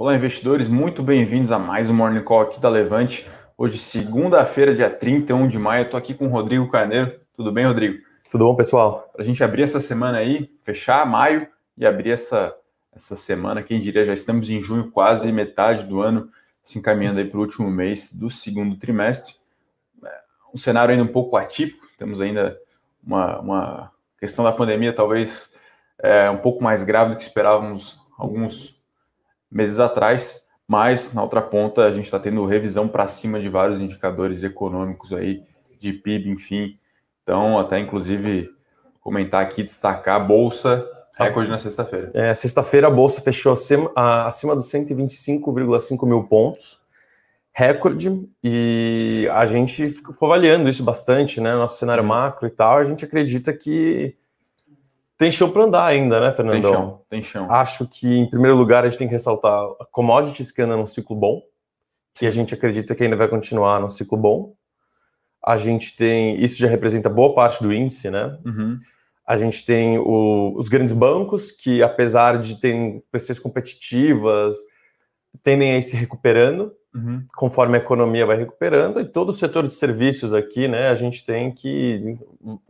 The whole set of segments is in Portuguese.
Olá, investidores, muito bem-vindos a mais um Morning Call aqui da Levante. Hoje, segunda-feira, dia 31 de maio, estou aqui com o Rodrigo Carneiro. Tudo bem, Rodrigo? Tudo bom, pessoal? Para a gente abrir essa semana aí, fechar maio e abrir essa, essa semana, quem diria, já estamos em junho, quase metade do ano, se encaminhando aí para o último mês do segundo trimestre. Um cenário ainda um pouco atípico, temos ainda uma, uma questão da pandemia talvez é, um pouco mais grave do que esperávamos alguns meses atrás, mas na outra ponta a gente está tendo revisão para cima de vários indicadores econômicos aí, de PIB, enfim. Então, até inclusive comentar aqui, destacar a Bolsa, recorde na sexta-feira. É, sexta-feira a Bolsa fechou acima, dos 125,5 mil pontos, recorde, e a gente ficou avaliando isso bastante, né? Nosso cenário macro e tal, a gente acredita que tem chão para andar ainda, né, Fernandão? Tem chão, tem chão. Acho que, em primeiro lugar, a gente tem que ressaltar a commodities que anda num ciclo bom, que a gente acredita que ainda vai continuar no ciclo bom. A gente tem, isso já representa boa parte do índice, né? Uhum. A gente tem o, os grandes bancos, que apesar de terem pressões competitivas, tendem a ir se recuperando, uhum. conforme a economia vai recuperando, e todo o setor de serviços aqui, né, a gente tem que,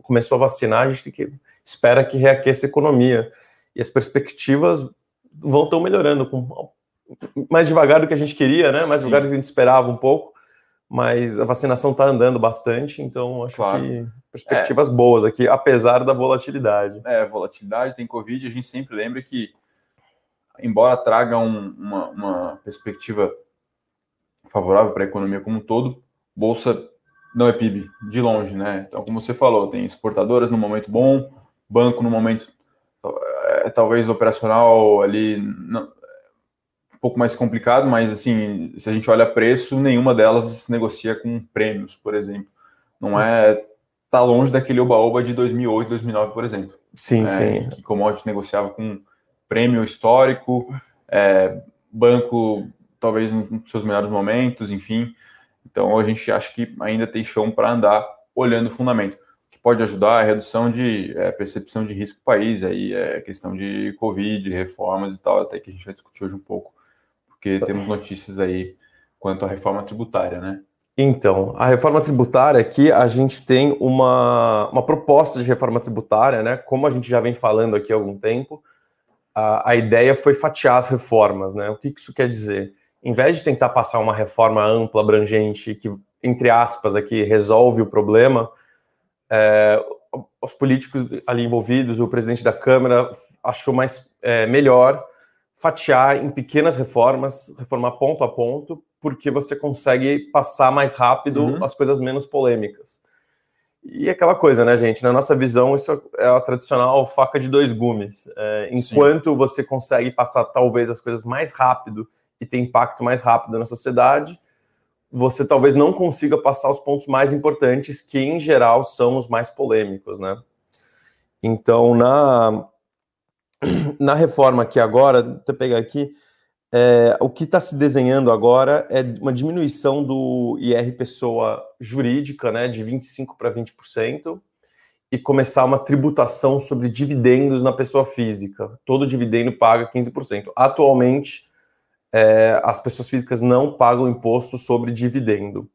começou a vacinar, a gente que espera que reaqueça a economia. E as perspectivas vão estão melhorando com mais devagar do que a gente queria, né? Mais Sim. devagar do que a gente esperava um pouco, mas a vacinação está andando bastante, então acho claro. que perspectivas é. boas aqui, apesar da volatilidade. É, volatilidade, tem Covid, a gente sempre lembra que, embora traga um, uma, uma perspectiva favorável para a economia como um todo, bolsa não é PIB, de longe, né? Então, como você falou, tem exportadoras no momento bom, banco no momento é, talvez operacional ali não, um pouco mais complicado, mas assim, se a gente olha preço, nenhuma delas se negocia com prêmios, por exemplo. Não é tá longe daquele oba-oba de 2008, 2009, por exemplo. Sim, é, sim. Que commodity negociava com prêmio histórico, é, banco talvez nos seus melhores momentos, enfim. Então a gente acha que ainda tem chão para andar olhando o fundamento pode ajudar a redução de é, percepção de risco do país, aí é questão de Covid, reformas e tal, até que a gente vai discutir hoje um pouco, porque temos notícias aí quanto à reforma tributária, né? Então, a reforma tributária aqui, a gente tem uma, uma proposta de reforma tributária, né? Como a gente já vem falando aqui há algum tempo, a, a ideia foi fatiar as reformas, né? O que isso quer dizer? Em vez de tentar passar uma reforma ampla, abrangente, que, entre aspas, aqui resolve o problema, é, os políticos ali envolvidos, o presidente da Câmara achou mais é, melhor fatiar em pequenas reformas, reformar ponto a ponto, porque você consegue passar mais rápido uhum. as coisas menos polêmicas. E aquela coisa, né, gente? Na nossa visão, isso é a tradicional faca de dois gumes. É, enquanto Sim. você consegue passar talvez as coisas mais rápido e ter impacto mais rápido na sociedade, você talvez não consiga passar os pontos mais importantes, que em geral são os mais polêmicos, né? Então, na, na reforma aqui agora, vou pegar aqui, é, o que está se desenhando agora é uma diminuição do IR pessoa jurídica, né, de 25% para 20%, e começar uma tributação sobre dividendos na pessoa física. Todo dividendo paga 15%. Atualmente, é, as pessoas físicas não pagam imposto sobre dividendo.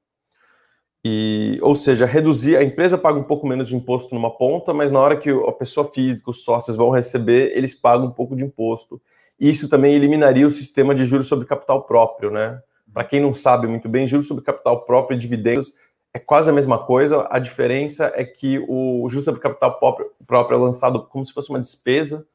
E, ou seja, reduzir, a empresa paga um pouco menos de imposto numa ponta, mas na hora que a pessoa física, os sócios vão receber, eles pagam um pouco de imposto. Isso também eliminaria o sistema de juros sobre capital próprio, né? Para quem não sabe muito bem, juros sobre capital próprio e dividendos é quase a mesma coisa. A diferença é que o juros sobre capital próprio é lançado como se fosse uma despesa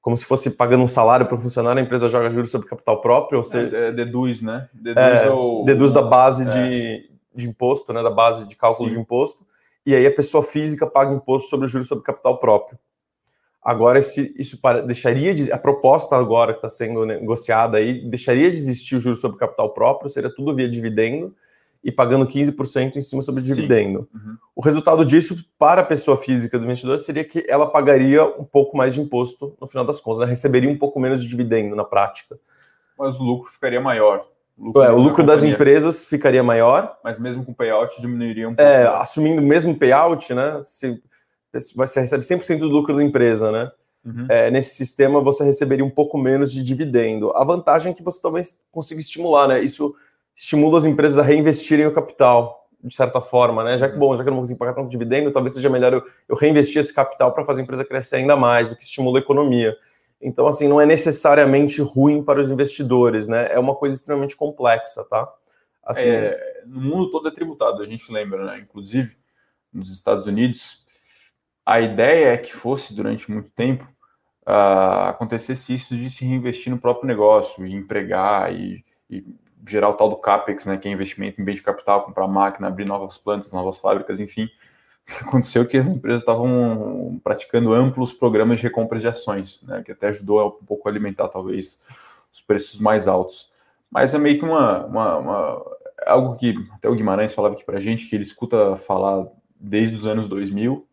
como se fosse pagando um salário para um funcionário, a empresa joga juros sobre capital próprio, ou seja, é, é, deduz, né? Deduz, é, ou, deduz da base é. de, de imposto, né? Da base de cálculo Sim. de imposto, e aí a pessoa física paga imposto sobre juros sobre capital próprio. Agora, esse, isso para, deixaria de, a proposta agora que está sendo negociada aí deixaria de existir o juros sobre capital próprio, seria tudo via dividendo, e pagando 15% em cima sobre o dividendo. Uhum. O resultado disso, para a pessoa física do investidor, seria que ela pagaria um pouco mais de imposto no final das contas, ela receberia um pouco menos de dividendo na prática. Mas o lucro ficaria maior. O lucro, é, o lucro das empresas ficaria maior. Mas mesmo com payout diminuiria um pouco. É, assumindo o mesmo payout, né? Se, você recebe 100% do lucro da empresa, né? uhum. é, nesse sistema você receberia um pouco menos de dividendo. A vantagem é que você talvez consiga estimular, né? Isso estimula as empresas a reinvestirem o capital, de certa forma, né? Já que, bom, já que eu não consigo pagar tanto dividendo, talvez seja melhor eu, eu reinvestir esse capital para fazer a empresa crescer ainda mais, do que estimula a economia. Então, assim, não é necessariamente ruim para os investidores, né? É uma coisa extremamente complexa, tá? Assim, é, no mundo todo é tributado, a gente lembra, né? Inclusive, nos Estados Unidos, a ideia é que fosse, durante muito tempo, uh, acontecesse isso de se reinvestir no próprio negócio, e empregar, e, e gerar o tal do CAPEX, né, que é investimento em bem de capital, comprar máquina, abrir novas plantas, novas fábricas, enfim. Aconteceu que as empresas estavam praticando amplos programas de recompra de ações, né, que até ajudou um pouco a alimentar, talvez, os preços mais altos. Mas é meio que uma, uma, uma algo que até o Guimarães falava aqui para gente, que ele escuta falar desde os anos 2000,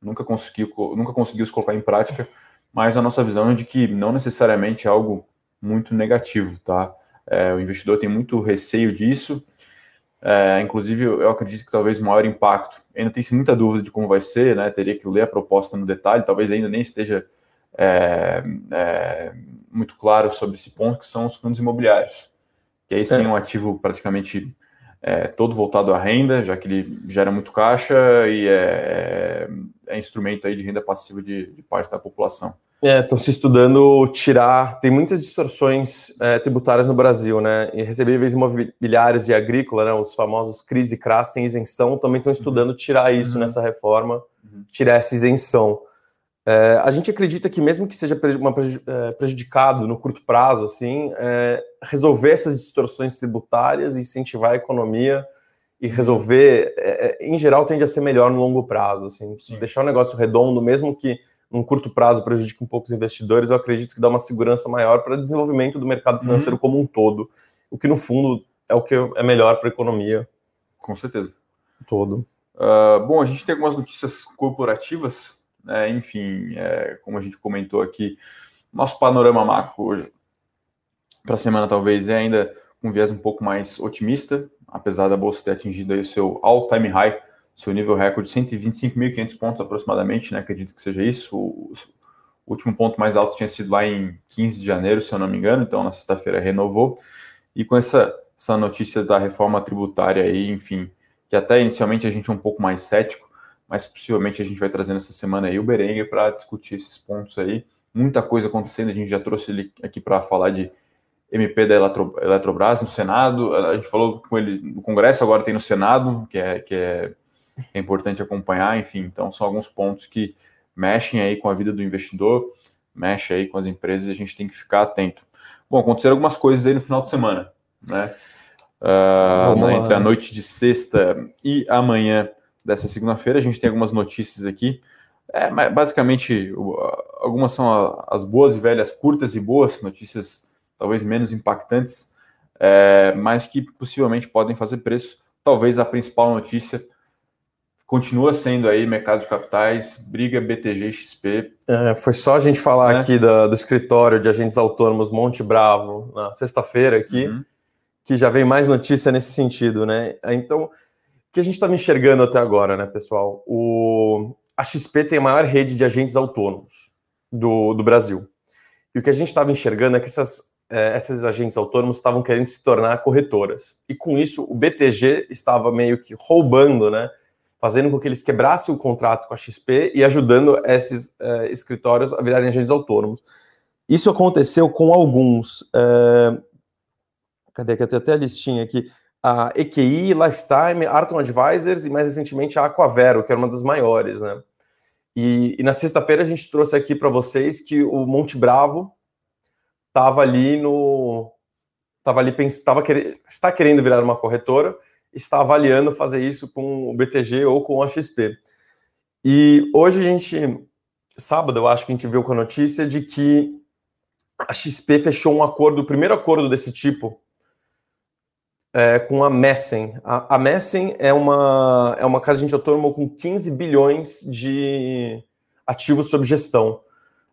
nunca conseguiu, nunca conseguiu se colocar em prática, mas a nossa visão é de que não necessariamente é algo muito negativo, tá? É, o investidor tem muito receio disso, é, inclusive eu acredito que talvez o maior impacto, ainda tem-se muita dúvida de como vai ser, né? Teria que ler a proposta no detalhe, talvez ainda nem esteja é, é muito claro sobre esse ponto, que são os fundos imobiliários, que aí sim é um ativo praticamente é, todo voltado à renda, já que ele gera muito caixa e é, é, é instrumento aí de renda passiva de, de parte da população. É, estão se estudando tirar. Tem muitas distorções é, tributárias no Brasil, né? E recebíveis imobiliários e agrícola, né? Os famosos CRIS e CRAS têm isenção, também estão estudando tirar isso uhum. nessa reforma, uhum. tirar essa isenção. É, a gente acredita que mesmo que seja uma, é, prejudicado no curto prazo, assim, é, resolver essas distorções tributárias, incentivar a economia e resolver, é, é, em geral, tende a ser melhor no longo prazo. Assim, deixar o negócio redondo, mesmo que num curto prazo prejudique um pouco os investidores, eu acredito que dá uma segurança maior para o desenvolvimento do mercado financeiro uhum. como um todo, o que no fundo é o que é melhor para a economia. Com certeza. Todo. Uh, bom, a gente tem algumas notícias corporativas né? Enfim, é, como a gente comentou aqui, nosso panorama macro hoje para a semana talvez é ainda um viés um pouco mais otimista, apesar da bolsa ter atingido aí o seu all-time high, seu nível recorde de 125.500 pontos aproximadamente, né? Acredito que seja isso. O, último ponto mais alto tinha sido lá em 15 de janeiro, se eu não me engano, então na sexta-feira renovou. E com essa, essa notícia da reforma tributária aí, enfim, que até inicialmente a gente é um pouco mais cético, mas possivelmente a gente vai trazer nessa semana aí o Berenguer para discutir esses pontos aí. Muita coisa acontecendo, a gente já trouxe ele aqui para falar de MP da Eletro, Eletrobras no Senado, a gente falou com ele no Congresso, agora tem no Senado, que é, que é, é importante acompanhar, enfim, então são alguns pontos que mexem aí com a vida do investidor, mexe aí com as empresas e a gente tem que ficar atento. Bom, aconteceram algumas coisas aí no final de semana, né? Uh, entre a noite de sexta e amanhã dessa segunda-feira. A gente tem algumas notícias aqui. É, basicamente, algumas são as boas e velhas, curtas e boas, notícias talvez menos impactantes, é, mas que possivelmente podem fazer preço. Talvez a principal notícia continua sendo aí mercado de capitais, briga BTG XP. É, foi só a gente falar né? aqui do, do, escritório de agentes autônomos Monte Bravo na sexta-feira aqui, uhum. que já vem mais notícia nesse sentido, né? Então, que a gente estava enxergando até agora, né, pessoal? O, a XP tem a maior rede de agentes autônomos do, do Brasil. E o que a gente estava enxergando é que essas, é, esses agentes autônomos estavam querendo se tornar corretoras. E com isso, o BTG estava meio que roubando, né? Fazendo com que eles quebrassem o contrato com a XP e ajudando esses é, escritórios a virarem agentes autônomos. Isso aconteceu com alguns. É, cadê que eu tenho até a listinha aqui? a EQI, Lifetime, Arton Advisors e mais recentemente a Aquavero, que era uma das maiores, né? E, e na sexta-feira a gente trouxe aqui para vocês que o Monte Bravo estava ali no estava ali estava querendo, está querendo virar uma corretora, está avaliando fazer isso com o BTG ou com a XP. E hoje a gente sábado eu acho que a gente viu com a notícia de que a XP fechou um acordo, o primeiro acordo desse tipo é, com a Messen. A, a Messen é uma, é uma casa de autônomo com 15 bilhões de ativos sob gestão.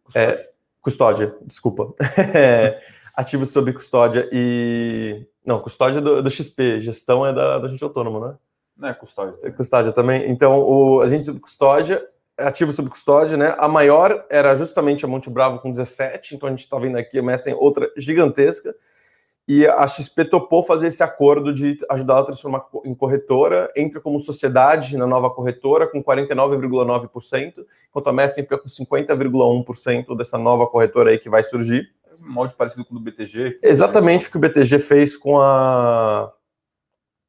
Custódia, é, custódia desculpa. É, ativos sob custódia e. Não, custódia do, do XP, gestão é da, da gente autônomo, né? Não é custódia. É custódia também. Então, o agente sob custódia ativos sob custódia, né? A maior era justamente a Monte Bravo com 17, então a gente está vendo aqui a Messen outra gigantesca. E a XP topou fazer esse acordo de ajudar a transformar em corretora, entra como sociedade na nova corretora com 49,9%, enquanto a Messen fica com 50,1% dessa nova corretora aí que vai surgir. É molde parecido com o do BTG. Exatamente o que o BTG fez com a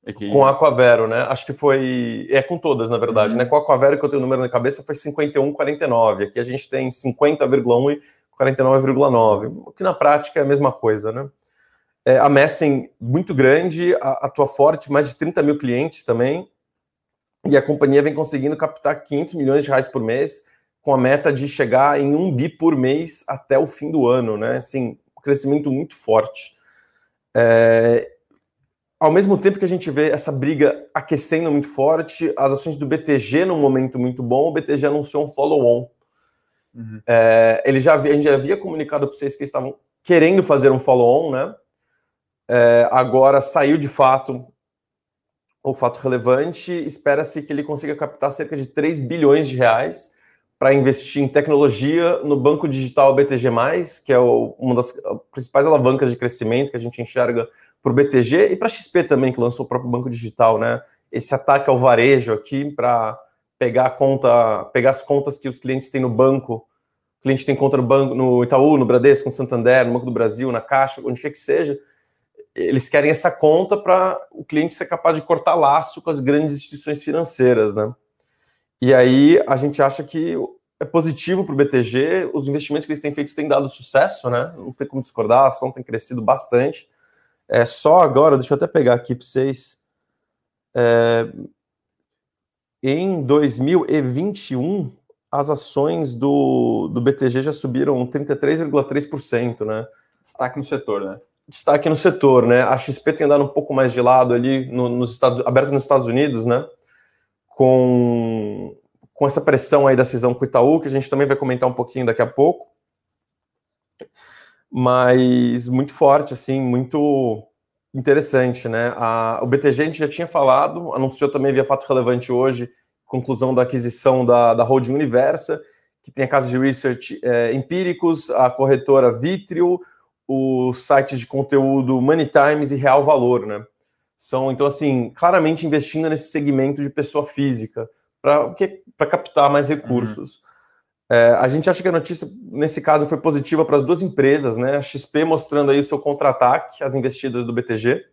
é que... Com a Aquavero, né? Acho que foi. É com todas, na verdade, uhum. né? Com a Aquavero, que eu tenho o número na cabeça, foi 51,49. Aqui a gente tem 50,1 e 49,9. O que na prática é a mesma coisa, né? É, a Messen, muito grande, atua forte, mais de 30 mil clientes também. E a companhia vem conseguindo captar 500 milhões de reais por mês, com a meta de chegar em um bi por mês até o fim do ano, né? Assim, um crescimento muito forte. É, ao mesmo tempo que a gente vê essa briga aquecendo muito forte, as ações do BTG num momento muito bom, o BTG anunciou um follow-on. Uhum. É, ele já, a gente já havia comunicado para vocês que eles estavam querendo fazer um follow-on, né? É, agora saiu de fato o fato relevante. Espera-se que ele consiga captar cerca de 3 bilhões de reais para investir em tecnologia no banco digital BTG, que é o, uma das principais alavancas de crescimento que a gente enxerga para o BTG e para a XP também, que lançou o próprio banco digital, né? Esse ataque ao varejo aqui para pegar conta, pegar as contas que os clientes têm no banco. O cliente tem conta no banco, no Itaú, no Bradesco, no Santander, no Banco do Brasil, na Caixa, onde quer que seja. Eles querem essa conta para o cliente ser capaz de cortar laço com as grandes instituições financeiras, né? E aí a gente acha que é positivo para o BTG, os investimentos que eles têm feito têm dado sucesso, né? Não tem como discordar, a ação tem crescido bastante. É só agora, deixa eu até pegar aqui para vocês. É, em 2021, as ações do, do BTG já subiram 33,3%, né? Destaque no setor, né? Destaque no setor, né? A XP tem andado um pouco mais de lado ali no, nos Estados, aberto nos Estados Unidos, né? Com, com essa pressão aí da cisão com o Itaú, que a gente também vai comentar um pouquinho daqui a pouco mas muito forte, assim, muito interessante, né? A, o BTG a gente já tinha falado, anunciou também via fato relevante hoje, conclusão da aquisição da, da holding Universa, que tem a casa de research é, empíricos, a corretora Vitrio, os sites de conteúdo Money Times e Real Valor, né? São, então, assim, claramente investindo nesse segmento de pessoa física, para captar mais recursos. Uhum. É, a gente acha que a notícia, nesse caso, foi positiva para as duas empresas, né? A XP mostrando aí o seu contra-ataque às investidas do BTG.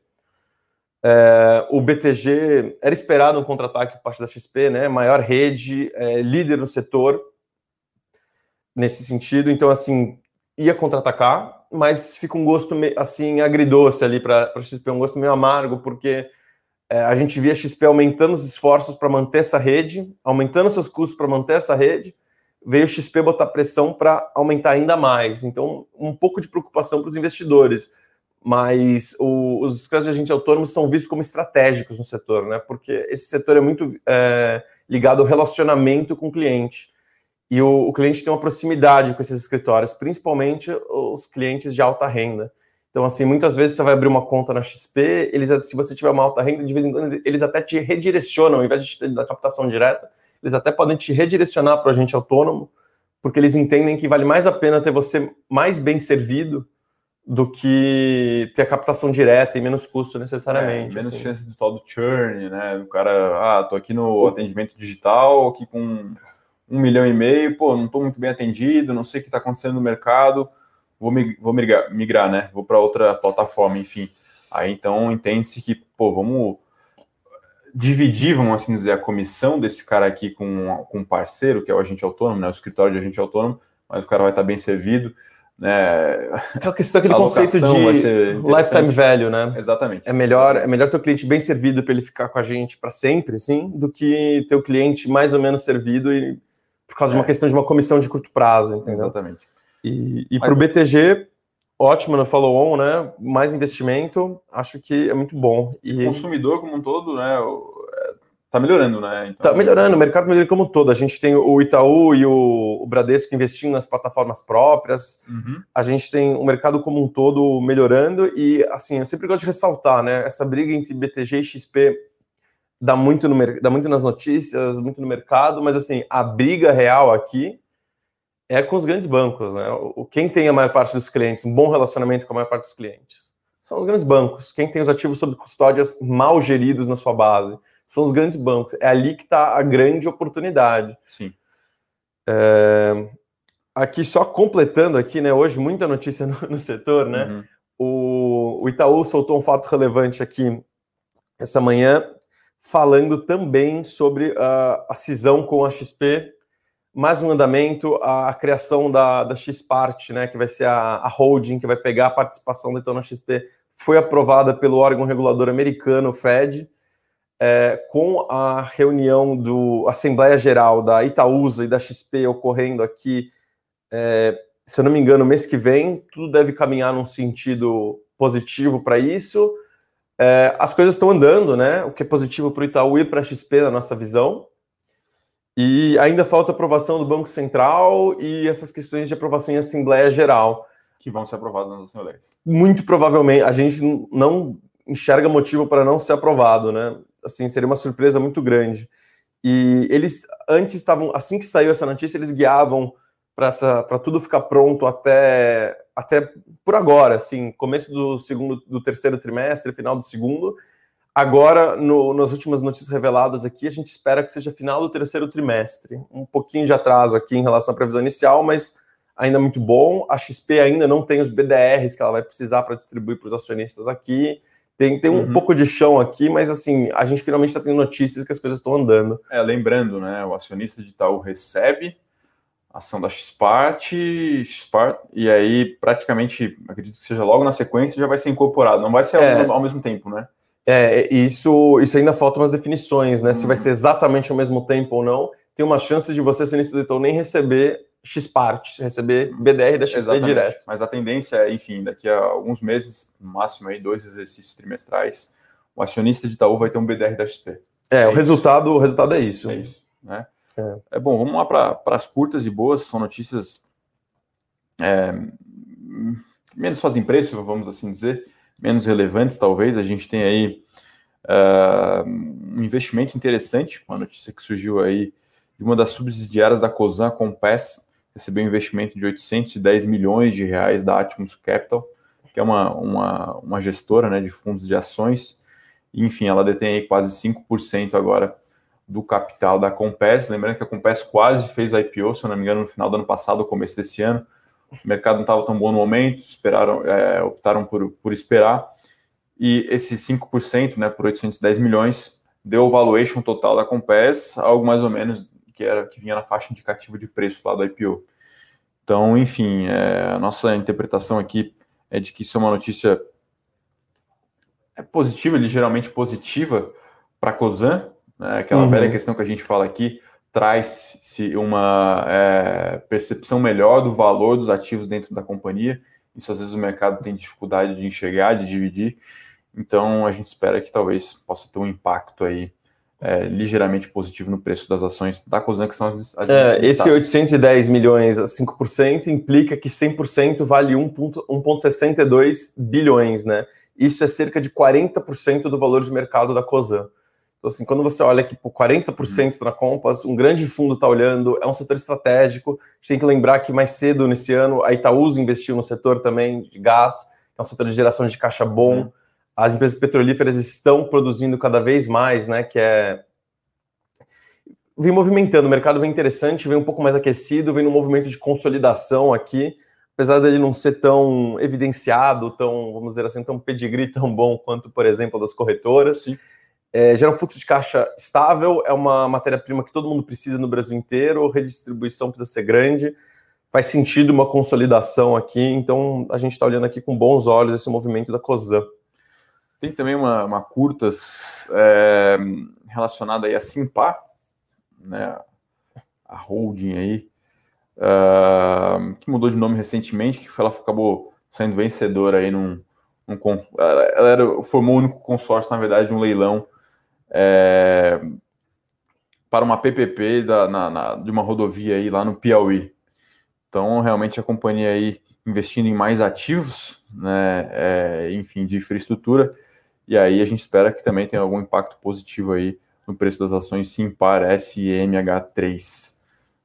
É, o BTG era esperado um contra-ataque por parte da XP, né? Maior rede, é, líder no setor nesse sentido. Então, assim, ia contra-atacar, mas fica um gosto assim agridoce ali para a XP, um gosto meio amargo, porque é, a gente via a XP aumentando os esforços para manter essa rede, aumentando seus custos para manter essa rede veio o XP botar pressão para aumentar ainda mais. Então, um pouco de preocupação para os investidores. Mas o, os créditos de agente autônomos são vistos como estratégicos no setor, né? Porque esse setor é muito é, ligado ao relacionamento com o cliente. E o, o, cliente tem uma proximidade com esses escritórios, principalmente os clientes de alta renda. Então, assim, muitas vezes você vai abrir uma conta na XP, eles, se você tiver uma alta renda, de vez em quando eles até te redirecionam, ao invés de te dar captação direta, eles até podem te redirecionar para o agente autônomo, porque eles entendem que vale mais a pena ter você mais bem servido do que ter a captação direta e menos custo necessariamente. É, menos assim. chance do tal do churn, né? O cara, ah, tô aqui no atendimento digital, aqui com um milhão e meio, pô, não estou muito bem atendido, não sei o que está acontecendo no mercado, vou, vou migrar, migrar né? Vou para outra plataforma, enfim. Aí então entende-se que, pô, vamos dividir, vamos assim dizer, a comissão desse cara aqui com, com um parceiro, que é o agente autônomo, né, o escritório de agente autônomo, mas o cara vai estar bem servido. Né? Aquela questão, aquele conceito de lifetime value, né? Exatamente. É melhor, é melhor ter o cliente bem servido para ele ficar com a gente para sempre, sim, do que ter o cliente mais ou menos servido e por causa de uma é. questão de uma comissão de curto prazo, entendeu? Exatamente. E, e para o BTG, ótimo no follow-on, né? Mais investimento, acho que é muito bom. E o consumidor como um todo, né? É, tá melhorando, né? Então... Tá melhorando, o mercado melhora como um todo. A gente tem o Itaú e o, o Bradesco investindo nas plataformas próprias. Uhum. A gente tem o mercado como um todo melhorando e, assim, eu sempre gosto de ressaltar, né? Essa briga entre BTG e XP dá muito, no, dá muito nas notícias, muito no mercado, mas assim, a briga real aqui é com os grandes bancos, né? O, quem tem a maior parte dos clientes, um bom relacionamento com a maior parte dos clientes, são os grandes bancos. Quem tem os ativos sob custódias mal geridos na sua base, são os grandes bancos. É ali que está a grande oportunidade. Sim. É, aqui, só completando aqui, né? Hoje, muita notícia no, no setor, né? Uhum. O, o Itaú soltou um fato relevante aqui essa manhã, falando também sobre uh, a cisão com a XP, mais um andamento, a, criação da, da Xpart, né, que vai ser a, a, holding que vai pegar a participação da Itaú na XP, foi aprovada pelo órgão regulador americano, o Fed, é, com a reunião do Assembleia Geral da Itaúsa e da XP ocorrendo aqui, é, se eu não me engano, mês que vem, tudo deve caminhar num sentido positivo para isso. É, as coisas estão andando, né? O que é positivo para o Itaú e para a XP, na nossa visão. E ainda falta aprovação do Banco Central e essas questões de aprovação em Assembleia Geral. Que vão ser aprovadas nas assembleias. Muito provavelmente. A gente não enxerga motivo para não ser aprovado, né? Assim, seria uma surpresa muito grande. E eles, antes estavam, assim que saiu essa notícia, eles guiavam para tudo ficar pronto até, até por agora, assim, começo do segundo, do terceiro trimestre, final do segundo. Agora, no, nas últimas notícias reveladas aqui, a gente espera que seja final do terceiro trimestre. Um pouquinho de atraso aqui em relação à previsão inicial, mas ainda muito bom. A XP ainda não tem os BDRs que ela vai precisar para distribuir para os acionistas aqui. Tem, tem um uhum. pouco de chão aqui, mas assim, a gente finalmente está tendo notícias que as coisas estão andando. É, lembrando, né? O acionista de Itaú recebe ação da Xpart, Xpart, e aí praticamente, acredito que seja logo na sequência, já vai ser incorporado, não vai ser é, ao, ao, mesmo tempo, né? É, isso, isso ainda falta umas definições, né? Se vai uhum. ser exatamente ao mesmo tempo ou não, tem uma chance de você, do Itaú, nem receber Xpart, receber BDR da XP Exatamente. direto. Mas a tendência é, enfim, daqui a alguns meses, no máximo aí, dois exercícios trimestrais, o acionista de Itaú vai ter um BDR da XP. É, é o, resultado, o resultado é isso. É isso, né? É. é bom, vamos lá para as curtas e boas, são notícias é, menos fazem preço, vamos assim dizer, menos relevantes talvez. A gente tem aí uh, um investimento interessante, uma notícia que surgiu aí de uma das subsidiárias da Cosan, Compass, recebeu um investimento de 810 milhões de reais da Atmos Capital, que é uma, uma, uma gestora né, de fundos de ações. Enfim, ela detém aí quase 5% agora do capital da Compass. Lembrando que a Compass quase fez a IPO, se eu não me engano, no final do ano passado, começo desse ano. O mercado não estava tão bom no momento, esperaram, é, optaram por, por esperar. E esses 5%, né, por 810 milhões, deu o valuation total da Compass, algo mais ou menos que era que vinha na faixa indicativa de preço lá do IPO. Então, enfim, é, a nossa interpretação aqui é de que isso é uma notícia é positiva, ligeiramente positiva para a COSAN, né? Aquela uhum. velha questão que a gente fala aqui, traz-se uma é, percepção melhor do valor dos ativos dentro da companhia. Isso às vezes o mercado tem dificuldade de enxergar, de dividir. Então a gente espera que talvez possa ter um impacto aí é, ligeiramente positivo no preço das ações da Cosan, que são as, é, Esse 810 milhões a 5% implica que 100% vale 1,62 bilhões, né? Isso é cerca de 40% do valor de mercado da Cosan. Então, assim, quando você olha aqui por 40% na Compass, um grande fundo está olhando, é um setor estratégico. A gente tem que lembrar que mais cedo nesse ano a Itaúsa investiu no setor também de gás, que é um setor de geração de caixa bom. Uhum. As empresas petrolíferas estão produzindo cada vez mais, né? Que é vem movimentando, o mercado vem interessante, vem um pouco mais aquecido, vem num movimento de consolidação aqui, apesar dele não ser tão evidenciado, tão, vamos dizer assim, tão pedigree tão bom quanto, por exemplo, das corretoras. Sim é, gera um fluxo de caixa estável, é uma matéria-prima que todo mundo precisa no Brasil inteiro, redistribuição precisa ser grande, faz sentido uma consolidação aqui, então a gente está olhando aqui com bons olhos esse movimento da COSAN. Tem também uma, uma curtas é, relacionada aí a Simpar, né, a holding aí, uh, que mudou de nome recentemente, que ela acabou saindo vencedora aí num, num ela era, formou o único consórcio, na verdade, de um leilão é, para uma PPP da, na, na, de uma rodovia aí lá no Piauí. Então, realmente a companhia aí investindo em mais ativos, né, é, enfim, de infraestrutura, e aí a gente espera que também tenha algum impacto positivo aí no preço das ações Simpar SMH3.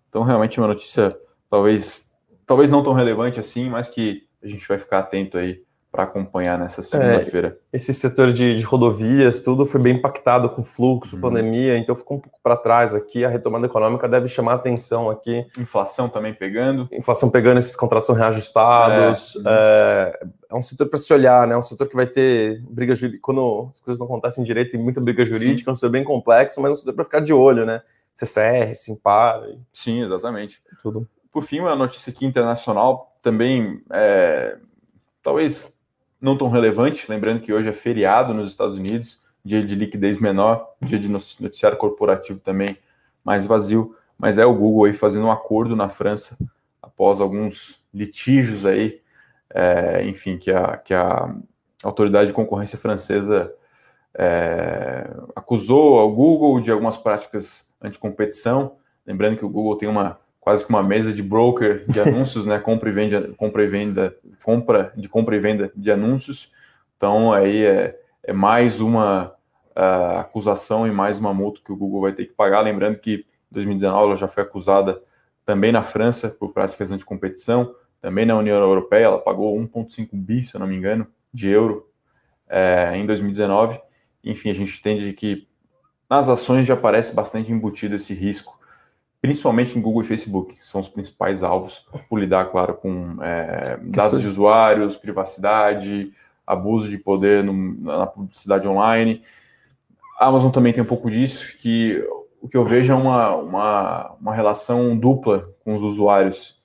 Então, realmente uma notícia talvez, talvez não tão relevante assim, mas que a gente vai ficar atento aí para acompanhar nessa segunda-feira. É, esse setor de, de, rodovias, tudo foi bem impactado com fluxo, uhum. pandemia, então ficou um pouco para trás aqui. A retomada econômica deve chamar atenção aqui. Inflação também pegando. Inflação pegando, esses contratos são reajustados. É, é, é um setor para se olhar, né? É um setor que vai ter briga jurídica. Quando as coisas não acontecem direito, tem muita briga jurídica, Sim. é um setor bem complexo, mas é um setor para ficar de olho, né? CCR, Simpar. Sim, exatamente. Tudo. Por fim, uma notícia aqui internacional também. É, talvez não tão relevante, lembrando que hoje é feriado nos Estados Unidos, dia de liquidez menor, dia de noticiário corporativo também mais vazio, mas é o Google aí fazendo um acordo na França após alguns litígios aí, é, enfim, que a, que a autoridade de concorrência francesa é, acusou ao Google de algumas práticas anticompetição, lembrando que o Google tem uma quase que uma mesa de broker de anúncios, né? Compra e venda, compra e venda, compra de compra e venda de anúncios. Então aí é, é mais uma uh, acusação e mais uma multa que o Google vai ter que pagar. Lembrando que em 2019 ela já foi acusada também na França por práticas anticompetição, também na União Europeia ela pagou 1,5 bi, se eu não me engano, de euro é, em 2019. Enfim, a gente entende que nas ações já aparece bastante embutido esse risco principalmente em Google e Facebook, que são os principais alvos por lidar, claro, com é, dados de usuários, privacidade, abuso de poder no, na publicidade online. A Amazon também tem um pouco disso, que o que eu vejo é uma, uma, uma relação dupla com os usuários,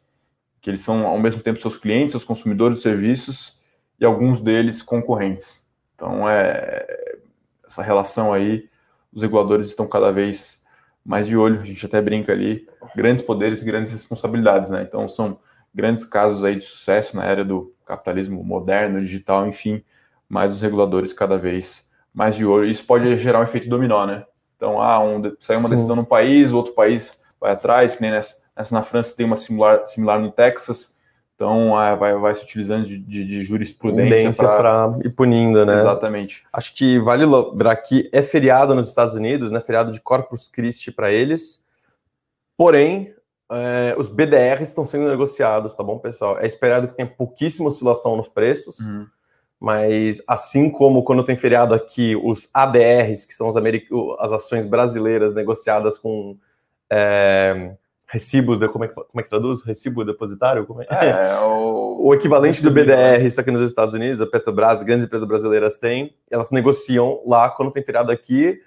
que eles são ao mesmo tempo seus clientes, seus consumidores de serviços e alguns deles concorrentes. Então, é, essa relação aí, os reguladores estão cada vez mais de olho. A gente até brinca ali, grandes poderes e grandes responsabilidades, né? Então são grandes casos aí de sucesso na era do capitalismo moderno, digital, enfim, mas os reguladores cada vez mais de olho. Isso pode gerar um efeito dominó, né? Então, ah, um, sai uma Sim. decisão no país, o outro país vai atrás, que nem nessa, nessa na França tem uma similar, similar no Texas, então, é, vai, vai se utilizando de, de, de jurisprudência para ir punindo, né? Exatamente. Acho que vale lembrar que é feriado nos Estados Unidos, né? Feriado de Corpus Christi para eles. Porém, é, os BDRs estão sendo negociados, tá bom, pessoal? É esperado que tenha pouquíssima oscilação nos preços, uhum. mas assim como quando tem feriado aqui, os ADRs, que são as ações brasileiras negociadas com. É, recibo, de, como, é que, como é que traduz? Recibo depositário? Como é? é, é o... o equivalente do BDR, isso aqui nos Estados Unidos, a Petrobras, grandes empresas brasileiras têm, elas negociam lá quando tem feriado aqui,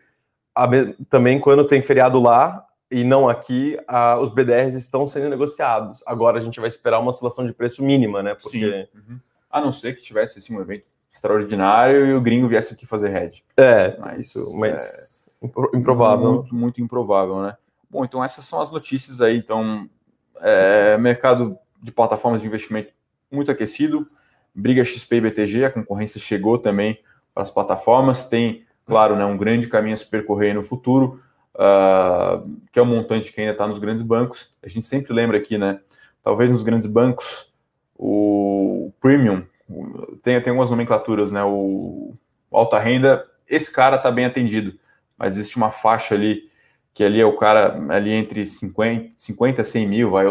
a, também quando tem feriado lá e não aqui, a, os BDRs estão sendo negociados. Agora a gente vai esperar uma oscilação de preço mínima, né? Porque... Sim. Uhum. A não ser que tivesse assim, um evento extraordinário e o gringo viesse aqui fazer head. É, mas, isso, mas é... improvável. Muito, muito improvável, né? Bom, então essas são as notícias aí. Então, é, mercado de plataformas de investimento muito aquecido. Briga XP e BTG, a concorrência chegou também para as plataformas. Tem, claro, né, um grande caminho a se percorrer no futuro, uh, que é o montante que ainda está nos grandes bancos. A gente sempre lembra aqui, né? Talvez nos grandes bancos, o premium, tem, tem algumas nomenclaturas, né? O alta renda, esse cara está bem atendido, mas existe uma faixa ali que ali é o cara ali entre 50, 50 100 mil, vai,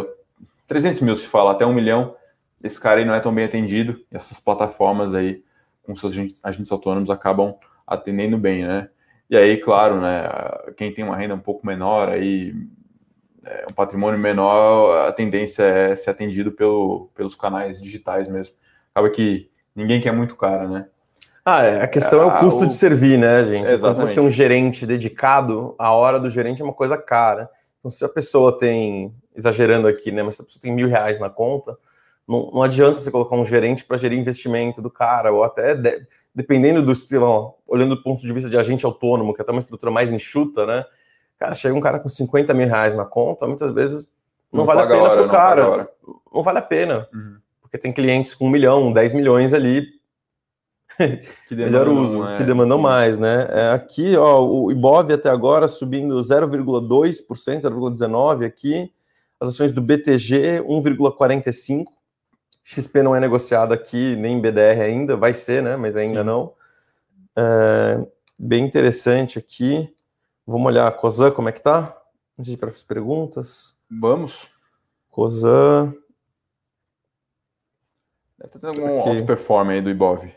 300 mil se fala, até um milhão, esse cara aí não é tão bem atendido, e essas plataformas aí, com seus agentes autônomos, acabam atendendo bem, né? E aí, claro, né, quem tem uma renda um pouco menor, aí, é, um patrimônio menor, a tendência é ser atendido pelo, pelos canais digitais mesmo. Acaba que ninguém quer muito caro, né? Ah, é, a questão é o ah, custo o... de servir, né, gente? Exatamente. Quando você tem um gerente dedicado, a hora do gerente é uma coisa cara. Então, se a pessoa tem, exagerando aqui, né, mas se a pessoa tem mil reais na conta, não, não adianta você colocar um gerente para gerir investimento do cara, ou até, de, dependendo do estilo, olhando do ponto de vista de agente autônomo, que é até uma estrutura mais enxuta, né? Cara, chega um cara com 50 mil reais na conta, muitas vezes não, não vale a pena hora, pro cara. Não, não, vale a pena. Uhum. Porque tem clientes com um milhão, 10 milhões ali melhor uso, é, que demandam sim. mais, né? É, aqui, ó, o Ibov até agora subindo 0,2%, 0,19% aqui, as ações do BTG 1,45%, XP não é negociado aqui, nem BDR ainda, vai ser, né? Mas ainda sim. não. É, bem interessante aqui, Vamos olhar a Cosan, como é que tá? Antes de ir para as perguntas. Vamos. Cosan. Deve ter algum alto performance aí do Ibov.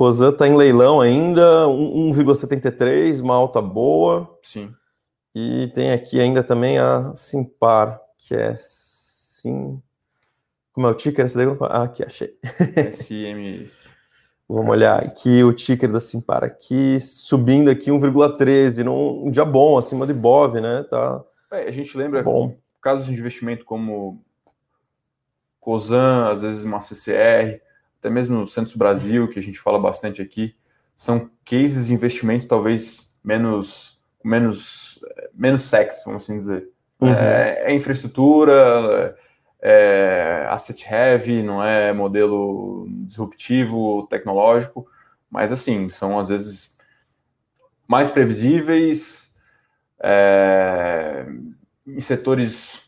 Cosan está em leilão ainda, 1,73, uma alta boa. Sim. E tem aqui ainda também a Simpar, que é sim. Como é o ticker? Essa daí? Ah, aqui, achei. SM. Vamos olhar aqui o ticker da Simpar aqui, subindo aqui 1,13, num dia bom, acima do Ibov, né? Tá. É, a gente lembra bom. casos de investimento como COSAN, às vezes uma CCR, até mesmo o Santos Brasil, que a gente fala bastante aqui, são cases de investimento talvez menos menos menos sexy, vamos assim dizer. Uhum. É, é, infraestrutura, é asset heavy, não é modelo disruptivo, tecnológico, mas assim, são às vezes mais previsíveis, é, em setores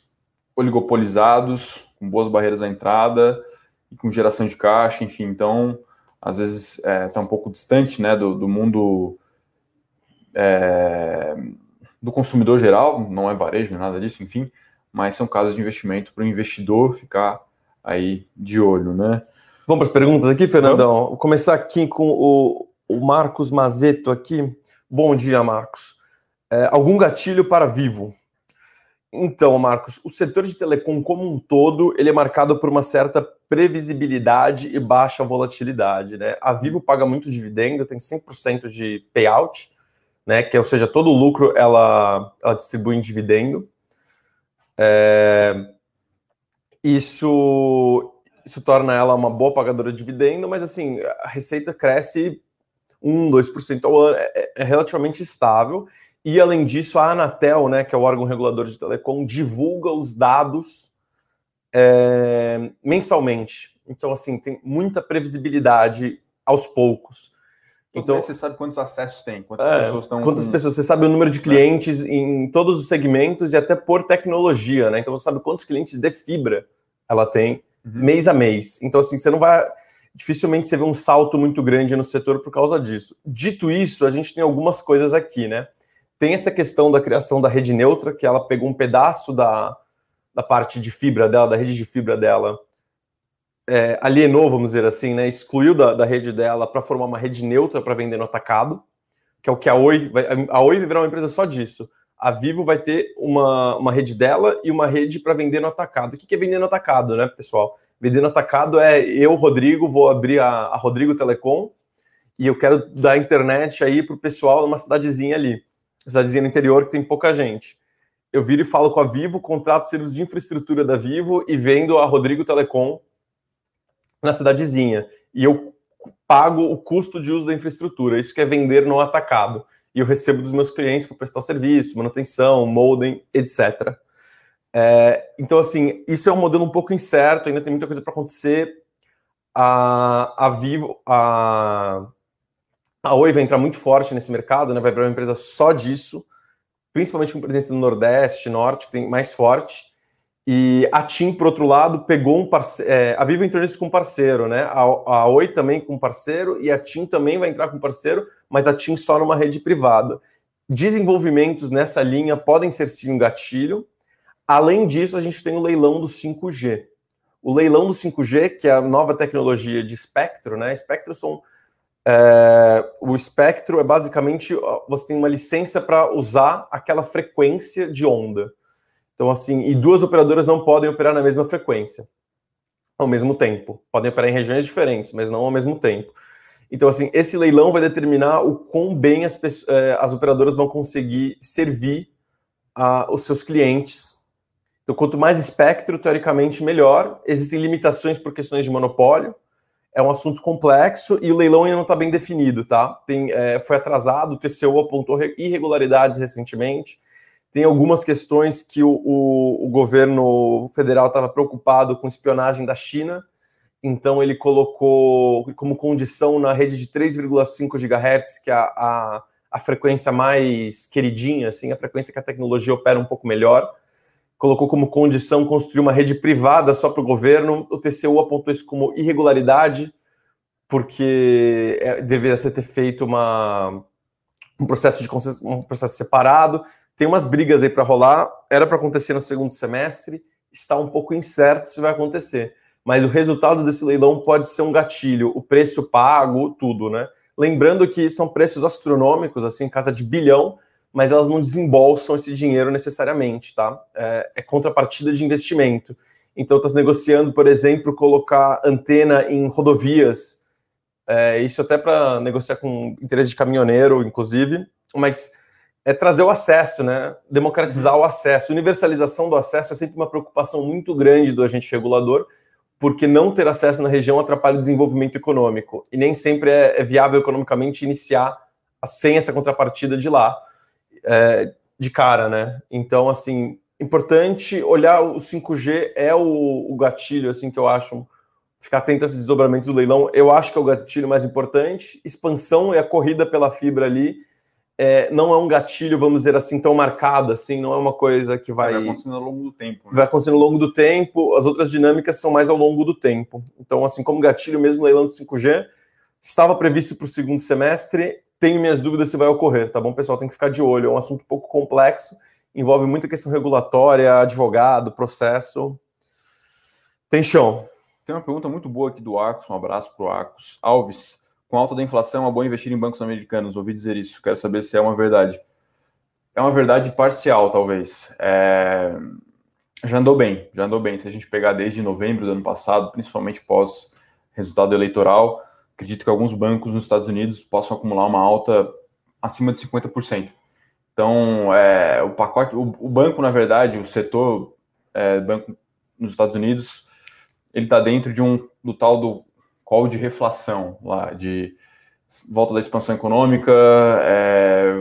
oligopolizados, com boas barreiras à entrada e com geração de caixa, enfim, então às vezes está é, tá um pouco distante né, do, do mundo é, do consumidor geral, não é varejo, nada disso, enfim, mas são casos de investimento para o investidor ficar aí de olho, né? Vamos para as perguntas aqui, Fernandão. Vou começar aqui com o, o Marcos Mazeto aqui. Bom dia, Marcos. É, algum gatilho para Vivo? Então, Marcos, o setor de telecom como um todo, ele é marcado por uma certa previsibilidade e baixa volatilidade, né? A Vivo paga muito dividendo, tem 100% de payout, né? Que, ou seja, todo o lucro ela, ela distribui em dividendo. É, isso, isso torna ela uma boa pagadora de dividendo, mas assim, a receita cresce 1, 2% ao ano, é, é, relativamente estável. E além disso, a Anatel, né, que é o órgão regulador de telecom, divulga os dados é, mensalmente. Então, assim, tem muita previsibilidade aos poucos. Então você sabe quantos acessos tem, quantas é, pessoas estão. Quantas com... pessoas, você sabe o número de clientes é. em todos os segmentos e até por tecnologia, né? Então você sabe quantos clientes de fibra ela tem uhum. mês a mês. Então, assim, você não vai. Dificilmente você vê um salto muito grande no setor por causa disso. Dito isso, a gente tem algumas coisas aqui, né? Tem essa questão da criação da rede neutra, que ela pegou um pedaço da, da parte de fibra dela, da rede de fibra dela, é, alienou, vamos dizer assim, né, excluiu da, da rede dela para formar uma rede neutra para vender no atacado, que é o que a Oi vai, a Oi vai virar uma empresa só disso. A Vivo vai ter uma, uma rede dela e uma rede para vender no atacado. O que, que é vender no atacado, né, pessoal? Vender no atacado é eu, Rodrigo, vou abrir a, a Rodrigo Telecom e eu quero dar internet aí para o pessoal numa cidadezinha ali, cidadezinha no interior que tem pouca gente. Eu viro e falo com a Vivo, contrato serviços de infraestrutura da Vivo e vendo a Rodrigo Telecom na cidadezinha. E eu pago o custo de uso da infraestrutura. Isso que é vender no atacado. E eu recebo dos meus clientes para prestar serviço, manutenção, modem, etc. É, então, assim, isso é um modelo um pouco incerto, ainda tem muita coisa para acontecer. A, a Vivo, a, a Oi vai entrar muito forte nesse mercado, né? vai virar uma empresa só disso, principalmente com presença no Nordeste, Norte, que tem mais forte. E a TIM, por outro lado, pegou um parceiro. É, a Vivo entrou nisso com parceiro, né? A, a Oi também com parceiro e a TIM também vai entrar com parceiro, mas a TIM só numa rede privada. Desenvolvimentos nessa linha podem ser sim um gatilho. Além disso, a gente tem o leilão do 5G. O leilão do 5G, que é a nova tecnologia de espectro, né? Espectro são. É, o espectro é basicamente você tem uma licença para usar aquela frequência de onda. Então, assim, e duas operadoras não podem operar na mesma frequência ao mesmo tempo. Podem operar em regiões diferentes, mas não ao mesmo tempo. Então, assim, esse leilão vai determinar o quão bem as, eh, as operadoras vão conseguir servir a, os seus clientes. Então, quanto mais espectro, teoricamente, melhor. Existem limitações por questões de monopólio. É um assunto complexo e o leilão ainda não está bem definido, tá? Tem, é, foi atrasado, o TCU apontou irregularidades recentemente. Tem algumas questões que o, o, o governo federal estava preocupado com espionagem da China, então ele colocou como condição na rede de 3,5 GHz, que é a, a, a, frequência mais queridinha, assim, a frequência que a tecnologia opera um pouco melhor, colocou como condição construir uma rede privada só para o governo. O TCU apontou isso como irregularidade, porque é, deveria ser ter feito uma um processo de um processo separado. Tem umas brigas aí para rolar. Era para acontecer no segundo semestre. Está um pouco incerto se vai acontecer. Mas o resultado desse leilão pode ser um gatilho, o preço pago, tudo, né? Lembrando que são preços astronômicos, assim, casa de bilhão, mas elas não desembolsam esse dinheiro necessariamente, tá? É, é contrapartida de investimento. Então, está negociando, por exemplo, colocar antena em rodovias, é, isso até para negociar com interesse de caminhoneiro, inclusive, mas é trazer o acesso, né? Democratizar o acesso. Universalização do acesso é sempre uma preocupação muito grande do agente regulador, porque não ter acesso na região atrapalha o desenvolvimento econômico. E nem sempre é, é viável economicamente iniciar sem essa contrapartida de lá, é, de cara, né? Então, assim, importante olhar o 5G é o, o gatilho, assim, que eu acho ficar atento a esses desdobramentos do leilão, eu acho que é o gatilho mais importante. Expansão e a corrida pela fibra ali é, não é um gatilho, vamos dizer assim, tão marcado, assim, não é uma coisa que vai... Vai acontecendo ao longo do tempo. Né? Vai acontecendo ao longo do tempo, as outras dinâmicas são mais ao longo do tempo. Então, assim, como gatilho mesmo, o leilão do 5G estava previsto para o segundo semestre, tenho minhas dúvidas se vai ocorrer, tá bom, pessoal? Tem que ficar de olho, é um assunto um pouco complexo, envolve muita questão regulatória, advogado, processo. Tem chão. Tem uma pergunta muito boa aqui do Arcos, um abraço para o Arcos. Alves, com alta da inflação, é bom investir em bancos americanos. Ouvi dizer isso, quero saber se é uma verdade. É uma verdade parcial, talvez. É... Já andou bem, já andou bem. Se a gente pegar desde novembro do ano passado, principalmente pós resultado eleitoral, acredito que alguns bancos nos Estados Unidos possam acumular uma alta acima de 50%. Então, é, o pacote, o, o, banco, na verdade, o setor é, banco nos Estados Unidos, ele está dentro de um do tal do call de reflação lá, de volta da expansão econômica, é,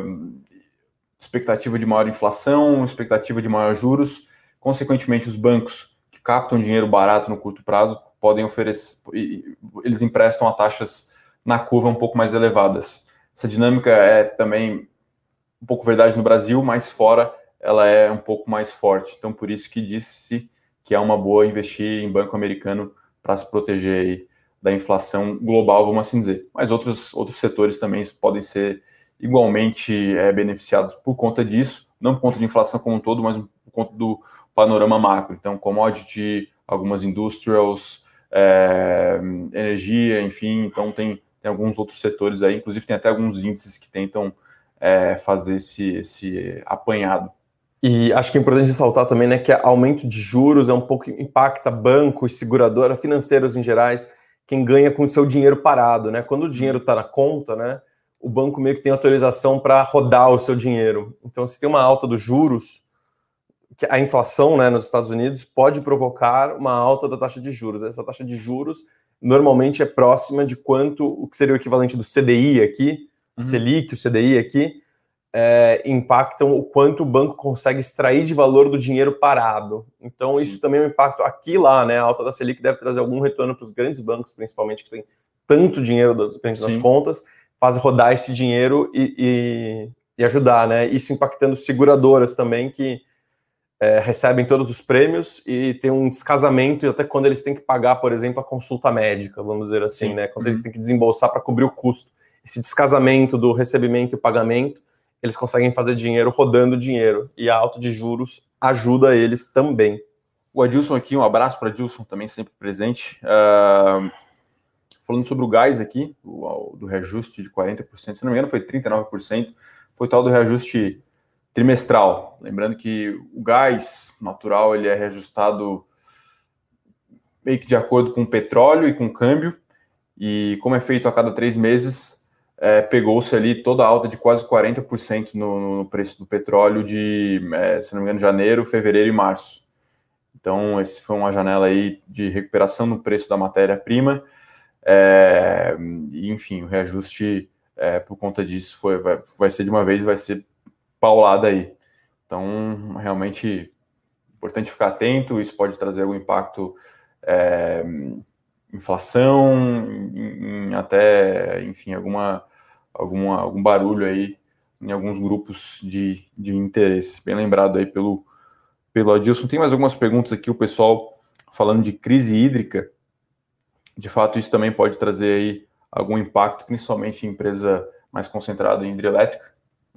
expectativa de maior inflação, expectativa de maior juros. Consequentemente, os bancos que captam dinheiro barato no curto prazo podem oferecer, eles emprestam a taxas na curva um pouco mais elevadas. Essa dinâmica é também um pouco verdade no Brasil, mas fora ela é um pouco mais forte. Então, por isso que disse que é uma boa investir em banco americano para se proteger da inflação global, vamos assim dizer. Mas outros, outros setores também podem ser igualmente é, beneficiados por conta disso, não por conta de inflação como um todo, mas por conta do panorama macro. Então, commodity, algumas industrials, é, energia, enfim, então tem, tem alguns outros setores aí, inclusive tem até alguns índices que tentam é, fazer esse, esse apanhado. E acho que é importante ressaltar também né, que aumento de juros é um pouco impacta bancos, seguradora, financeiros em gerais, quem ganha com o seu dinheiro parado, né? Quando o dinheiro está na conta, né, o banco meio que tem autorização para rodar o seu dinheiro. Então, se tem uma alta dos juros, que a inflação, né, nos Estados Unidos pode provocar uma alta da taxa de juros. Essa taxa de juros normalmente é próxima de quanto o que seria o equivalente do CDI aqui, uhum. Selic, o CDI aqui, é, impactam o quanto o banco consegue extrair de valor do dinheiro parado. Então, Sim. isso também é um impacto aqui lá, né? A alta da Selic deve trazer algum retorno para os grandes bancos, principalmente, que tem tanto dinheiro nas contas, faz rodar esse dinheiro e, e, e, ajudar, né? Isso impactando seguradoras também, que é, recebem todos os prêmios e tem um descasamento, até quando eles têm que pagar, por exemplo, a consulta médica, vamos dizer assim, Sim. né? Quando uhum. eles têm que desembolsar para cobrir o custo. Esse descasamento do recebimento e pagamento eles conseguem fazer dinheiro rodando dinheiro. E a alta de juros ajuda eles também. O Adilson aqui, um abraço para Adilson, também sempre presente. Uh, falando sobre o gás aqui, o, do reajuste de 40%, se não me engano foi 39%, foi tal do reajuste trimestral. Lembrando que o gás natural ele é reajustado meio que de acordo com o petróleo e com o câmbio, e como é feito a cada três meses, é, pegou-se ali toda a alta de quase 40% no, no, preço do petróleo de, é, se não me engano, janeiro, fevereiro e março. Então, esse foi uma janela aí de recuperação no preço da matéria-prima. É, enfim, o reajuste é, por conta disso foi, vai, vai ser de uma vez, vai ser paulada aí. Então, realmente importante ficar atento, isso pode trazer algum impacto é, inflação, em, em até, enfim, alguma alguma, algum barulho aí em alguns grupos de, de interesse. Bem lembrado aí pelo, pelo Adilson. Tem mais algumas perguntas aqui, o pessoal falando de crise hídrica. De fato, isso também pode trazer aí algum impacto, principalmente em empresa mais concentrada em hidrelétrica.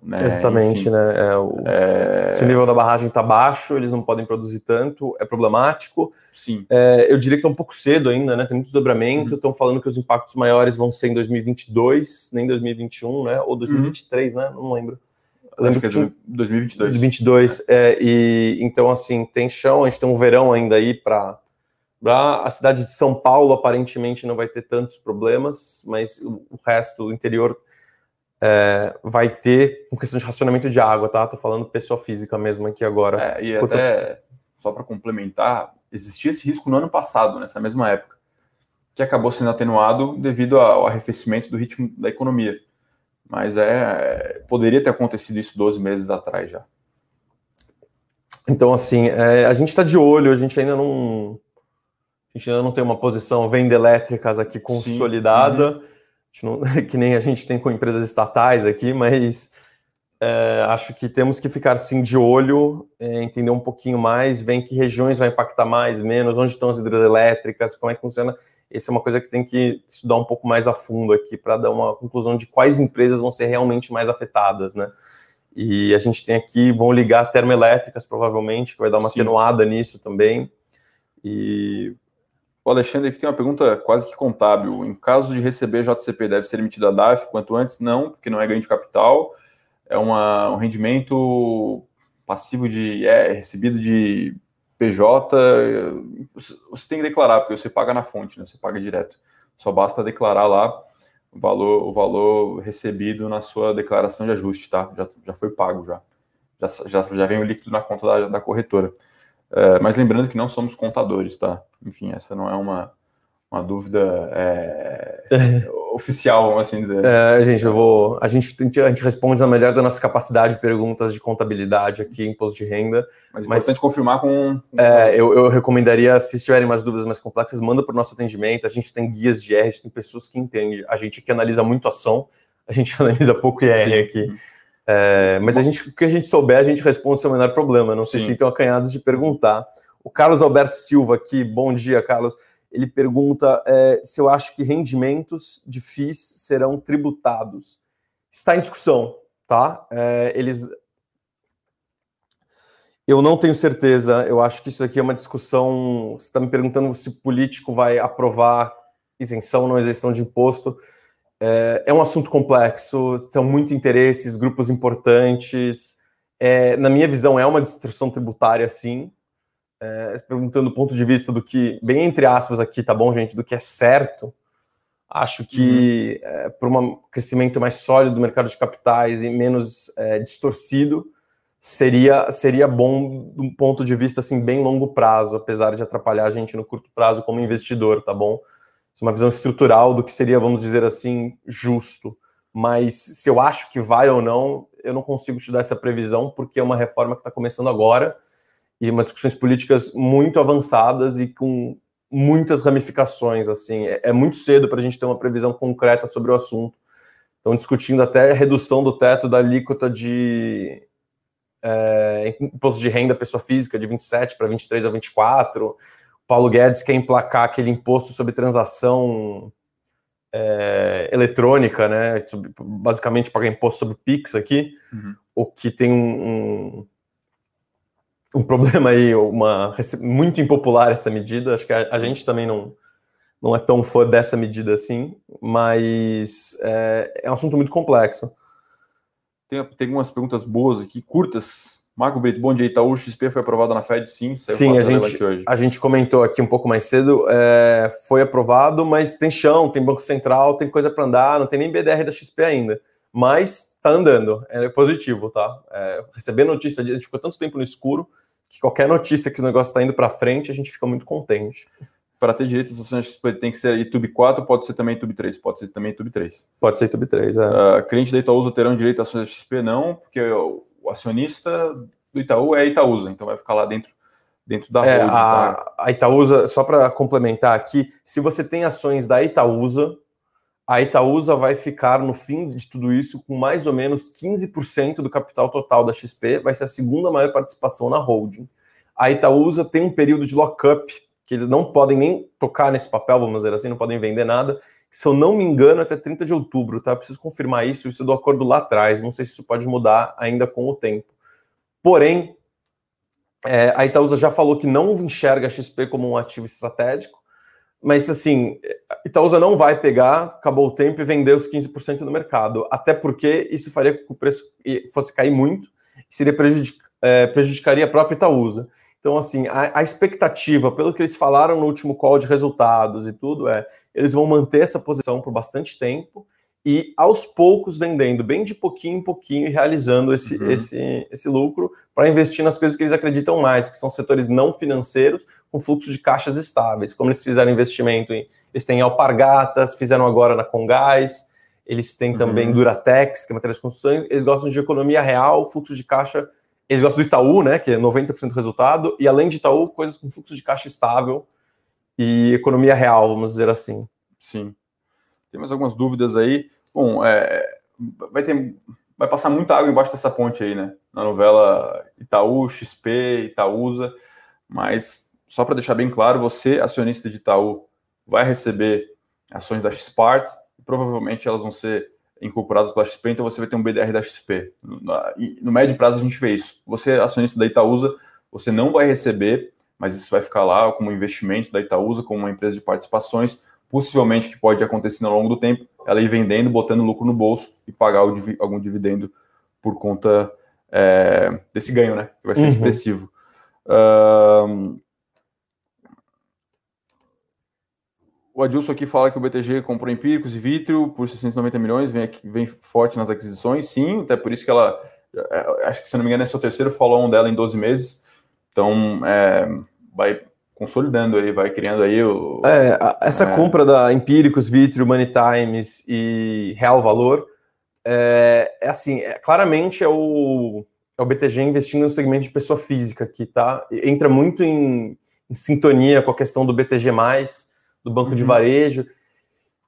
Né? Exatamente, Enfim, né? É, o, é... Se o nível da barragem está baixo, eles não podem produzir tanto, é problemático. Sim. É, eu diria que está um pouco cedo ainda, né? Tem muito desdobramento. Estão uhum. falando que os impactos maiores vão ser em 2022, nem 2021, né? Ou 2023, uhum. né? Não lembro. Eu lembro Acho que, é 2022. 2022. É. e então assim tem chão. A gente tem um verão ainda aí para a cidade de São Paulo aparentemente não vai ter tantos problemas, mas o, o resto do interior é, vai ter com questão de racionamento de água, tá? Tô falando pessoa física mesmo aqui agora. É, e até, só para complementar, existia esse risco no ano passado, nessa mesma época, que acabou sendo atenuado devido ao arrefecimento do ritmo da economia. Mas é, poderia ter acontecido isso 12 meses atrás já. Então, assim, é, a gente está de olho, a gente ainda não. A gente ainda não tem uma posição venda elétricas aqui consolidada. Uhum não, que nem a gente tem com empresas estatais aqui, mas é, acho que temos que ficar sim de olho, é, entender um pouquinho mais, ver em que regiões vai impactar mais, menos, onde estão as hidrelétricas, como é que funciona. Essa é uma coisa que tem que estudar um pouco mais a fundo aqui para dar uma conclusão de quais empresas vão ser realmente mais afetadas, né? E a gente tem aqui, vão ligar termoelétricas, provavelmente, que vai dar uma Sim. atenuada nisso também. E o Alexandre aqui tem uma pergunta quase que contábil. Em caso de receber JCP, deve ser emitido a DAF quanto antes? Não, porque não é ganho de capital. É uma, um rendimento passivo de é, recebido de PJ. Você tem que declarar, porque você paga na fonte, né? você paga direto. Só basta declarar lá o valor, o valor recebido na sua declaração de ajuste, tá? Já, já foi pago já. Já, já, já vem o líquido na conta da, da corretora. É, mas lembrando que não somos contadores, tá? Enfim, essa não é uma, uma dúvida é, oficial, vamos assim dizer. É, gente, eu vou. A gente, a gente responde na melhor da nossa capacidade perguntas de contabilidade aqui, imposto de renda. Mas, mas importante confirmar com. É, eu, eu, recomendaria, se tiverem mais dúvidas mais complexas, manda para o nosso atendimento. A gente tem guias de R, tem pessoas que entendem. A gente que analisa muito ação, a gente analisa pouco IR aqui. É, mas a gente, o que a gente souber, a gente responde sem o menor problema. Não se sintam acanhados de perguntar. O Carlos Alberto Silva aqui, bom dia, Carlos. Ele pergunta é, se eu acho que rendimentos de FIIs serão tributados. Está em discussão, tá? É, eles. Eu não tenho certeza. Eu acho que isso aqui é uma discussão. Você está me perguntando se o político vai aprovar isenção ou não isenção de imposto. É, é um assunto complexo, são muitos interesses, grupos importantes. É, na minha visão, é uma distorção tributária, sim. É, perguntando do ponto de vista do que, bem entre aspas aqui, tá bom, gente, do que é certo, acho que uhum. é, por um crescimento mais sólido do mercado de capitais e menos é, distorcido, seria, seria bom de um ponto de vista assim, bem longo prazo, apesar de atrapalhar a gente no curto prazo como investidor, tá bom? Uma visão estrutural do que seria, vamos dizer assim, justo. Mas se eu acho que vai ou não, eu não consigo te dar essa previsão, porque é uma reforma que está começando agora e umas discussões políticas muito avançadas e com muitas ramificações. Assim, é, é muito cedo para a gente ter uma previsão concreta sobre o assunto. Estão discutindo até redução do teto da alíquota de é, imposto de renda pessoa física de 27 para 23 a 24 Paulo Guedes quer emplacar aquele imposto sobre transação é, eletrônica, né? basicamente pagar imposto sobre Pix aqui, uhum. o que tem um, um, um, problema aí, uma muito impopular essa medida. Acho que a, a, gente também não, não é tão fã dessa medida assim, mas é, é um assunto muito complexo. Tem, tem algumas perguntas boas aqui, curtas, Marco Brito, bom dia. Itaú XP foi aprovado na Fed, sim. Sim, a gente, hoje. a gente comentou aqui um pouco mais cedo. É, foi aprovado, mas tem chão, tem Banco Central, tem coisa para andar, não tem nem BDR da XP ainda. Mas tá andando, é positivo, tá? É, receber notícia, a gente ficou tanto tempo no escuro que qualquer notícia que o negócio está indo para frente, a gente fica muito contente. Para ter direito às ações XP tem que ser YouTube 4, pode ser também YouTube 3, pode ser também YouTube 3. Pode ser YouTube 3, é. Uh, cliente da Itaúsa terão direito às ações XP? Não, porque o acionista do Itaú é a Itaúsa, então vai ficar lá dentro dentro da é, holding, a, tá? a Itaúsa, só para complementar aqui, se você tem ações da Itaúsa, a Itaúsa vai ficar no fim de tudo isso com mais ou menos 15% do capital total da XP, vai ser a segunda maior participação na holding. A Itaúsa tem um período de lockup, que eles não podem nem tocar nesse papel, vamos dizer assim, não podem vender nada, se eu não me engano, até 30 de outubro, tá? Preciso confirmar isso, isso do acordo lá atrás. Não sei se isso pode mudar ainda com o tempo. Porém, é, a Itaúsa já falou que não enxerga a XP como um ativo estratégico, mas assim, Itaúsa não vai pegar, acabou o tempo e vender os 15% no mercado, até porque isso faria com que o preço fosse cair muito, seria prejudic, é, prejudicaria a própria Itaúsa. Então, assim, a, a, expectativa, pelo que eles falaram no último call de resultados e tudo, é eles vão manter essa posição por bastante tempo e aos poucos vendendo, bem de pouquinho em pouquinho e realizando esse, uhum. esse, esse lucro para investir nas coisas que eles acreditam mais, que são setores não financeiros com fluxo de caixas estáveis. Como eles fizeram investimento em. Eles têm Alpargatas, fizeram agora na Congás, eles têm uhum. também Duratex, que é matéria de construção, eles gostam de economia real, fluxo de caixa eles gostam do Itaú, né, que é 90% do resultado, e além de Itaú, coisas com fluxo de caixa estável e economia real, vamos dizer assim. Sim. Tem mais algumas dúvidas aí. Bom, é, vai ter, vai passar muita água embaixo dessa ponte aí, né? Na novela Itaú, XP, Itaúsa, mas só para deixar bem claro, você, acionista de Itaú, vai receber ações da Xpart, provavelmente elas vão ser incorporados pela XP, então você vai ter um BDR da XP. No médio prazo a gente vê isso. Você, acionista da Itaúsa, você não vai receber, mas isso vai ficar lá como investimento da Itaúsa, como uma empresa de participações, possivelmente que pode acontecer ao longo do tempo, ela ir vendendo, botando lucro no bolso e pagar algum dividendo por conta é, desse ganho, né? Que vai ser uhum. expressivo. Uh, O Adilson aqui fala que o BTG comprou Empíricos e Vitrio por 690 milhões, vem, aqui, vem forte nas aquisições, sim, até por isso que ela, é, acho que se não me engano, esse é o terceiro follow-on dela em 12 meses, então é, vai consolidando aí, vai criando aí o... É, essa é, compra da Empíricos, Vitrio, Money Times e Real Valor, é, é assim, é, claramente é o, é o BTG investindo no segmento de pessoa física aqui, tá? Entra muito em, em sintonia com a questão do BTG+, do banco uhum. de varejo,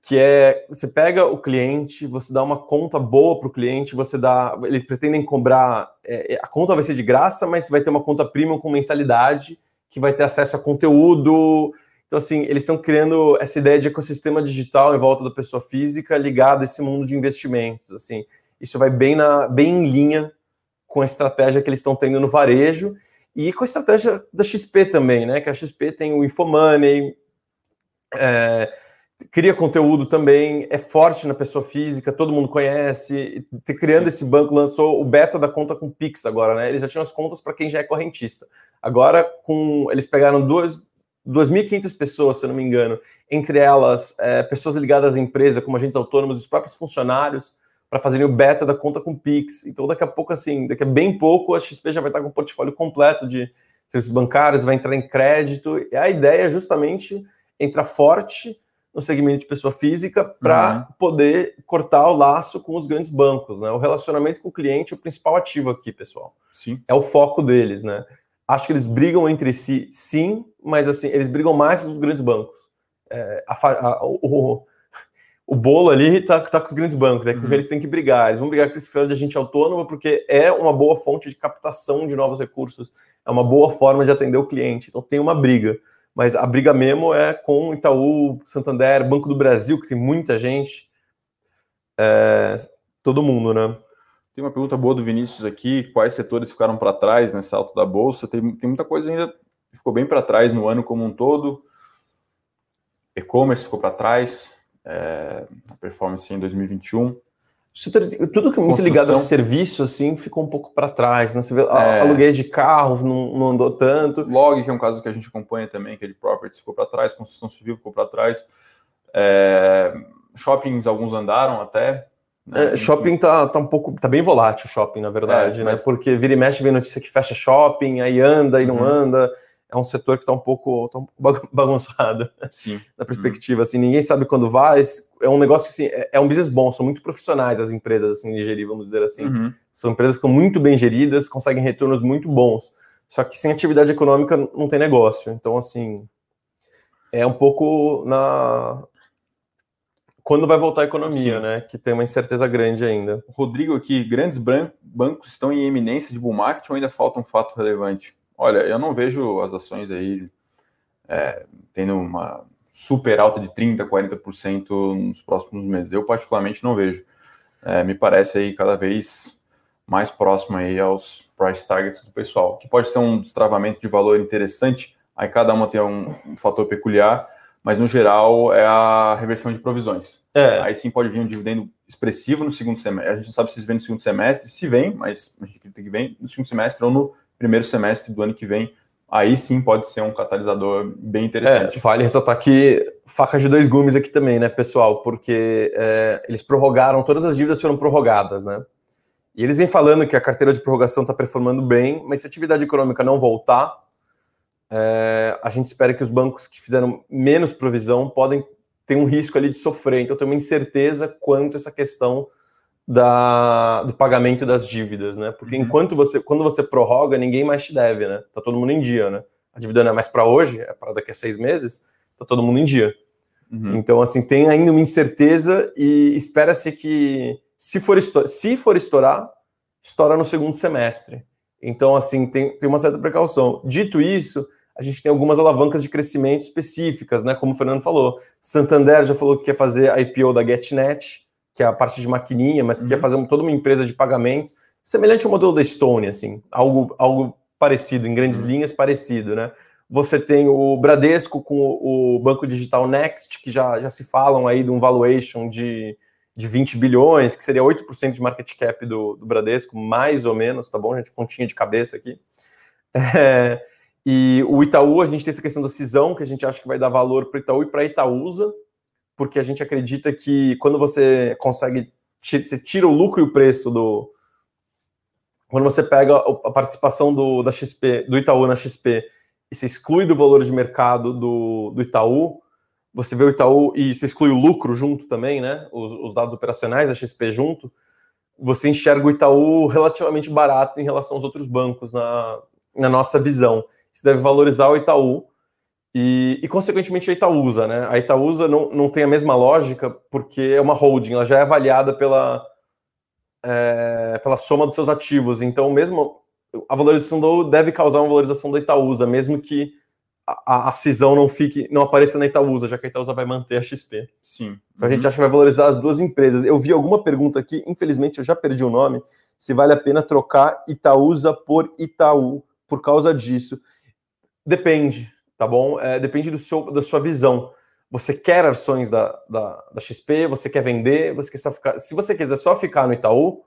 que é você pega o cliente, você dá uma conta boa para o cliente, você dá, eles pretendem cobrar, é, é, a conta vai ser de graça, mas vai ter uma conta premium com mensalidade, que vai ter acesso a conteúdo. Então, assim, eles estão criando essa ideia de ecossistema digital em volta da pessoa física ligada a esse mundo de investimentos. Assim, isso vai bem, na, bem em linha com a estratégia que eles estão tendo no varejo e com a estratégia da XP também, né? Que a XP tem o Infomoney, é, cria conteúdo também, é forte na pessoa física, todo mundo conhece. Criando Sim. esse banco, lançou o beta da conta com Pix agora, né? Eles já tinham as contas para quem já é correntista. Agora, com eles pegaram duas. 2.500 pessoas, se eu não me engano, entre elas é, pessoas ligadas à empresa, como agentes autônomos, os próprios funcionários, para fazerem o beta da conta com Pix. Então, daqui a pouco, assim, daqui a bem pouco, a XP já vai estar com um portfólio completo de serviços bancários, vai entrar em crédito. E a ideia é justamente entra forte no segmento de pessoa física para uhum. poder cortar o laço com os grandes bancos. Né? O relacionamento com o cliente é o principal ativo aqui, pessoal. Sim. É o foco deles, né? Acho que eles brigam entre si, sim, mas assim, eles brigam mais com os grandes bancos. É, a, a, o, o bolo ali está tá com os grandes bancos, é que uhum. eles têm que brigar. Eles vão brigar com esse escritório de agente autônomo porque é uma boa fonte de captação de novos recursos, é uma boa forma de atender o cliente. Então tem uma briga mas a briga mesmo é com Itaú, Santander, Banco do Brasil, que tem muita gente, é, todo mundo, né? Tem uma pergunta boa do Vinícius aqui: quais setores ficaram para trás nessa alta da bolsa? Tem, tem muita coisa ainda que ficou bem para trás no ano como um todo. E-commerce ficou para trás, é, a performance em 2021. Tudo que é muito ligado a serviço, assim, ficou um pouco para trás, né? Você vê, é... aluguéis de carro não, não, andou tanto. Log, que é um caso que a gente acompanha também, que é de properties, ficou para trás, construção civil ficou para trás. É... Shoppings, alguns andaram até. Né? É, shopping tá, tá um pouco, tá bem volátil o shopping, na verdade, é, né? mas... Porque vira e mexe vem notícia que fecha shopping, aí anda e uhum. não anda é um setor que está um pouco, tá um pouco bagunçado Sim. na perspectiva. Uhum. Assim, ninguém sabe quando vai. É um negócio assim, é, é um business bom, são muito profissionais as empresas assim, de gerir, vamos dizer assim. Uhum. São empresas que são muito bem geridas, conseguem retornos muito bons. Só que sem atividade econômica não tem negócio. Então, assim, é um pouco na. Quando vai voltar a economia, Sim. né? Que tem uma incerteza grande ainda. Rodrigo aqui, grandes bancos estão em eminência de bull market ou ainda falta um fato relevante? Olha, eu não vejo as ações aí é, tendo uma super alta de 30%, 40% nos próximos meses. Eu, particularmente, não vejo. É, me parece aí cada vez mais próximo aí aos price targets do pessoal, que pode ser um destravamento de valor interessante, aí cada uma tem um, um fator peculiar, mas no geral é a reversão de provisões. É. Aí sim pode vir um dividendo expressivo no segundo semestre. A gente não sabe se vem no segundo semestre, se vem, mas a gente tem que vem no segundo semestre ou no primeiro semestre do ano que vem. Aí sim pode ser um catalisador bem interessante. É, vale ressaltar que faca de dois gumes aqui também, né, pessoal? Porque é, eles prorrogaram, todas as dívidas foram prorrogadas, né? E eles vêm falando que a carteira de prorrogação está performando bem, mas se a atividade econômica não voltar, é, a gente espera que os bancos que fizeram menos provisão podem ter um risco ali de sofrer. Então, tem uma incerteza quanto essa questão da, do pagamento das dívidas, né? Porque uhum. enquanto você, quando você prorroga, ninguém mais te deve, né? Tá todo mundo em dia, né? A dívida não é mais para hoje, é para daqui a seis meses, tá todo mundo em dia. Uhum. Então, assim, tem ainda uma incerteza e espera-se que se for, se for estourar, estoura no segundo semestre. Então, assim, tem, tem uma certa precaução. Dito isso, a gente tem algumas alavancas de crescimento específicas, né? Como o Fernando falou. Santander já falou que quer fazer a IPO da GetNet, que é a parte de maquininha, mas que uhum. quer fazer toda uma empresa de pagamentos, semelhante ao modelo da Stone, assim, algo, algo parecido, em grandes uhum. linhas, parecido, né? Você tem o Bradesco com o, o Banco Digital Next, que já, já se falam aí de um valuation de de 20 bilhões, que seria 8% de market cap do, do Bradesco, mais ou menos, tá bom, gente? Continha de cabeça aqui. É, e o Itaú, a gente tem essa questão da cisão, que a gente acha que vai dar valor para o Itaú e para a Itaúsa, porque a gente acredita que quando você consegue, você tira o lucro e o preço do. Quando você pega a participação do, da XP, do Itaú na XP e se exclui do valor de mercado do, do Itaú, você vê o Itaú e você exclui o lucro junto também, né? Os, os, dados operacionais da XP junto, você enxerga o Itaú relativamente barato em relação aos outros bancos na, na nossa visão. Isso deve valorizar o Itaú e, e, consequentemente, a Itaúsa, né? A Itaúsa não, não tem a mesma lógica porque é uma holding, ela já é avaliada pela, é, pela soma dos seus ativos. Então, mesmo a valorização do deve causar uma valorização da Itaúsa, mesmo que a, a, cisão não fique, não apareça na Itaúsa, já que a Itaúsa vai manter a XP. Sim. Então, a gente uhum. acha que vai valorizar as duas empresas. Eu vi alguma pergunta aqui, infelizmente eu já perdi o nome, se vale a pena trocar Itaúsa por Itaú por causa disso. Depende, tá bom? É, depende do seu, da sua visão. Você quer ações da, da, da XP, você quer vender, você quer só ficar. Se você quiser só ficar no Itaú,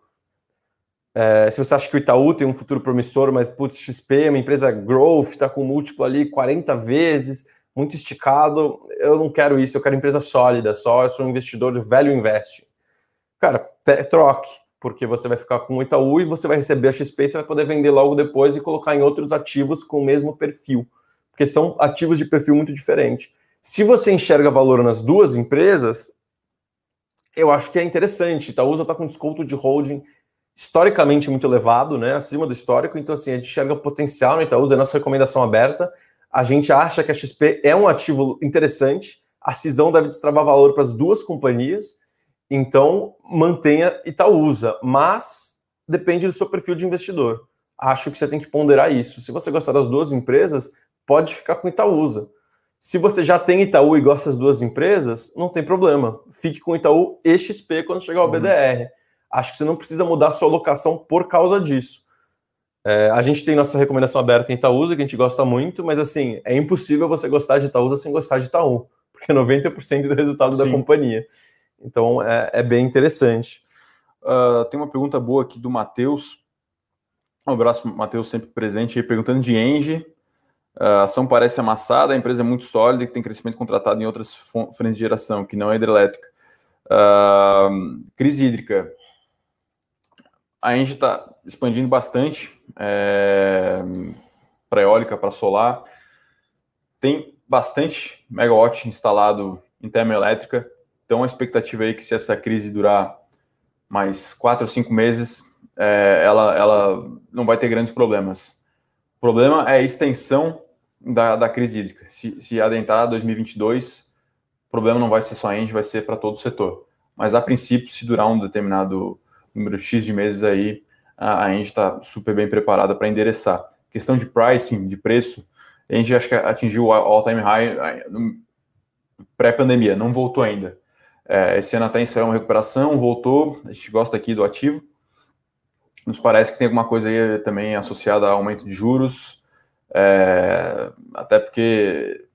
é, se você acha que o Itaú tem um futuro promissor, mas putz, XP é uma empresa growth, está com múltiplo ali 40 vezes, muito esticado, eu não quero isso, eu quero empresa sólida, só eu sou um investidor de value invest. Cara, troque, porque você vai ficar com o Itaú e você vai receber a XP você vai poder vender logo depois e colocar em outros ativos com o mesmo perfil, porque são ativos de perfil muito diferente. Se você enxerga valor nas duas empresas, eu acho que é interessante. Itaúsa está com desconto de holding historicamente muito elevado, né, acima do histórico, então assim, a gente enxerga potencial no Itaúsa, é nossa recomendação aberta, a gente acha que a XP é um ativo interessante, a cisão deve destravar valor para as duas companhias, então mantenha Itaúsa, mas depende do seu perfil de investidor. Acho que você tem que ponderar isso. Se você gostar das duas empresas, pode ficar com Itaúsa. Se você já tem Itaú e gosta das duas empresas, não tem problema. Fique com Itaú e XP quando chegar ao uhum. BDR acho que você não precisa mudar a sua alocação por causa disso. É, a gente tem nossa recomendação aberta em Itaúsa, que a gente gosta muito, mas assim, é impossível você gostar de Itaúsa sem gostar de Itaú, porque 90% do resultado Sim. da companhia. Então é, é bem interessante. Uh, tem uma pergunta boa aqui do Matheus. Um abraço, Matheus, sempre presente aí, perguntando de Engie. A ação parece amassada, a empresa é muito sólida e tem crescimento contratado em outras frentes de geração, que não é hidrelétrica. Uh, crise hídrica a gente está expandindo bastante é, para eólica, para solar. Tem bastante megawatt instalado em termoelétrica. Então, a expectativa aí é que se essa crise durar mais quatro ou cinco meses, é, ela, ela não vai ter grandes problemas. O problema é a extensão da, da crise hídrica. Se, se adentrar 2022, o problema não vai ser só a Engie, vai ser para todo o setor. Mas, a princípio, se durar um determinado número X de meses aí, a, gente está super bem preparada para endereçar. Questão de pricing, de preço, a gente acho que atingiu o all-time high pré-pandemia, não voltou ainda. É, esse ano até ensaiou uma recuperação, voltou, a gente gosta aqui do ativo. Nos parece que tem alguma coisa aí também associada a aumento de juros, é, até porque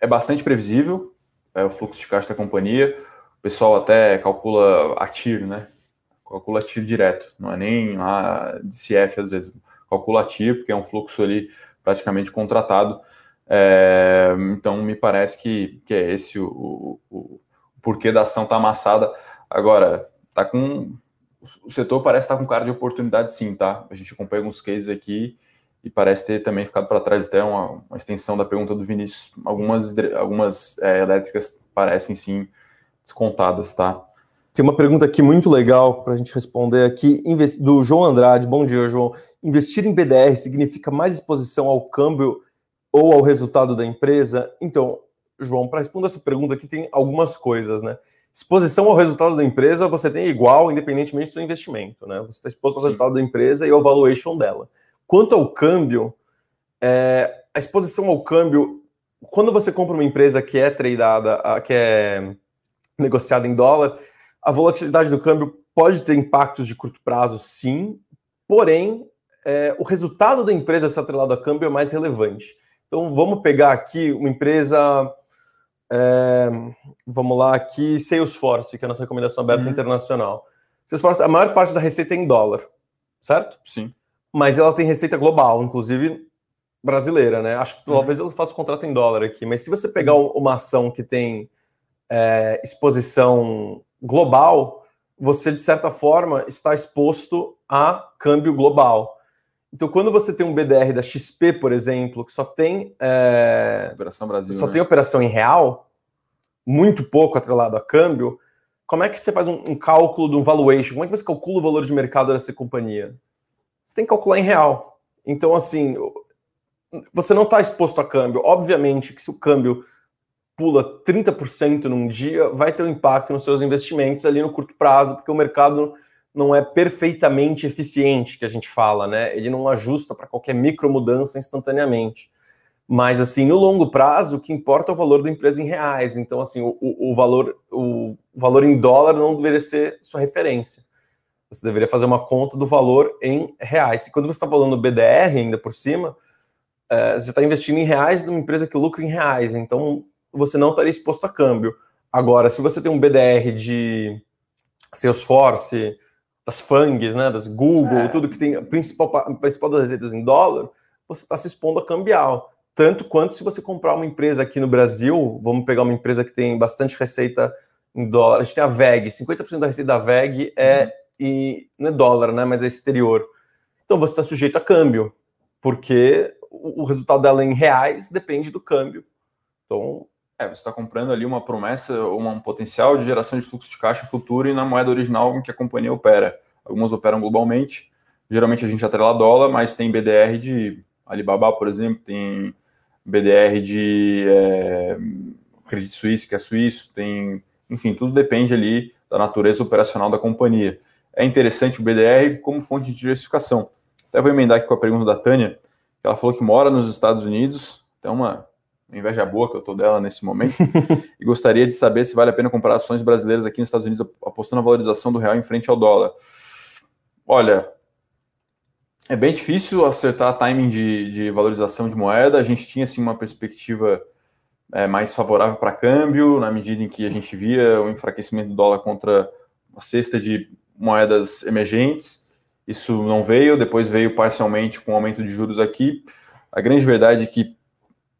é bastante previsível é, o fluxo de caixa da companhia. O pessoal até calcula a TIR, né? Calcula a TIR direto, não é nem a DCF às vezes. Calcula a TIR, porque é um fluxo ali praticamente contratado. É, então, me parece que, que é esse o, o, o porquê da ação tá amassada. Agora, tá com. O setor parece estar com cara de oportunidade, sim, tá? A gente acompanha alguns cases aqui e parece ter também ficado para trás até uma, uma, extensão da pergunta do Vinícius. Algumas, algumas é, elétricas parecem sim descontadas, tá? Tem uma pergunta aqui muito legal para a gente responder aqui, do João Andrade. Bom dia, João. Investir em BDR significa mais exposição ao câmbio ou ao resultado da empresa? Então, João, para responder essa pergunta aqui, tem algumas coisas, né? Exposição ao resultado da empresa você tem igual, independentemente do seu investimento, né? Você está exposto ao Sim. resultado da empresa e ao valuation dela. Quanto ao câmbio, é, a exposição ao câmbio, quando você compra uma empresa que é tradeada, que é negociada em dólar, a volatilidade do câmbio pode ter impactos de curto prazo, sim, porém, é, o resultado da empresa ser atrelado a câmbio é mais relevante. Então, vamos pegar aqui uma empresa. É, vamos lá, aqui, Salesforce, que é a nossa recomendação aberta uhum. internacional. Salesforce, a maior parte da receita é em dólar, certo? Sim. Mas ela tem receita global, inclusive brasileira, né? Acho que uhum. talvez eu faça o contrato em dólar aqui, mas se você pegar uhum. uma ação que tem é, exposição global, você, de certa forma, está exposto a câmbio global. Então, quando você tem um BDR da XP, por exemplo, que só tem é, operação Brasil, só né? tem operação em real, muito pouco atrelado a câmbio, como é que você faz um, um, cálculo de um valuation? Como é que você calcula o valor de mercado dessa companhia? Você tem que calcular em real. Então, assim, você não está exposto a câmbio. Obviamente que se o câmbio pula 30% num dia, vai ter um impacto nos seus investimentos ali no curto prazo, porque o mercado não é perfeitamente eficiente, que a gente fala, né? Ele não ajusta para qualquer micro mudança instantaneamente. Mas, assim, no longo prazo, o que importa é o valor da empresa em reais. Então, assim, o, o, valor, o valor em dólar não deveria ser sua referência. Você deveria fazer uma conta do valor em reais. E quando você está falando BDR ainda por cima, é, você está investindo em reais numa empresa que lucra em reais. Então, você não estaria exposto a câmbio. Agora, se você tem um BDR de Salesforce, das FANGs, né, das Google, é. tudo que tem a principal, principal das receitas em dólar, você está se expondo a cambial. Tanto quanto se você comprar uma empresa aqui no Brasil, vamos pegar uma empresa que tem bastante receita em dólar, a gente tem a VEG, 50% da receita da VEG é, uhum. e, não é dólar, né, mas é exterior. Então você está sujeito a câmbio, porque o, o resultado dela em reais depende do câmbio. Então, é, você está comprando ali uma promessa, uma, um potencial de geração de fluxo de caixa futuro e na moeda original em que a companhia opera. Algumas operam globalmente, geralmente a gente atrela dólar, mas tem BDR de Alibaba, por exemplo, tem BDR de é, Credit Suisse, que é suíço, tem, enfim, tudo depende ali da natureza operacional da companhia. É interessante o BDR como fonte de diversificação. Até vou emendar aqui com a pergunta da Tânia, que ela falou que mora nos Estados Unidos, então uma inveja boa que eu tô dela nesse momento, e gostaria de saber se vale a pena comprar ações brasileiras aqui nos Estados Unidos apostando na valorização do real em frente ao dólar. Olha, é bem difícil acertar timing de, de valorização de moeda. A gente tinha assim uma perspectiva é, mais favorável para câmbio, na medida em que a gente via o enfraquecimento do dólar contra a cesta de moedas emergentes. Isso não veio, depois veio parcialmente com o aumento de juros aqui. A grande verdade é que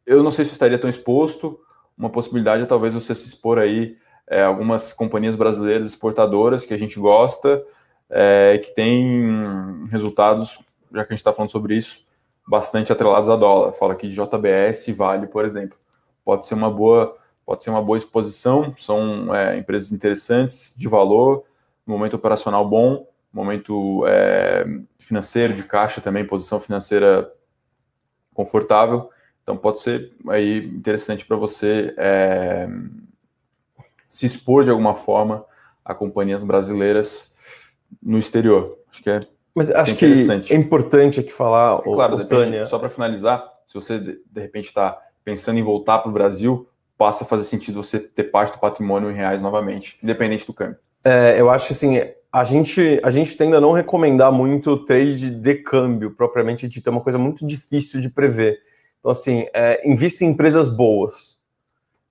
eu não sei se estaria tão exposto. Uma possibilidade é talvez você se expor aí é, algumas companhias brasileiras exportadoras que a gente gosta, é, que tem resultados, já que a gente está falando sobre isso, bastante atrelados a dólar. Fala aqui de JBS Vale, por exemplo. Pode ser uma boa, pode ser uma boa exposição. São é, empresas interessantes, de valor, momento operacional bom, momento é, financeiro de caixa também, posição financeira confortável. Então pode ser aí interessante para você é, se expor de alguma forma a companhias brasileiras no exterior. Acho que é mas acho que é importante aqui falar, é claro, o, Tânia. Só para finalizar, se você de, de repente está pensando em voltar para o Brasil, passa a fazer sentido você ter parte do patrimônio em reais novamente, independente do câmbio. É, eu acho que assim, a gente, a gente tende a não recomendar muito trade de câmbio, propriamente dito, é uma coisa muito difícil de prever. Então, assim, é, invista em empresas boas.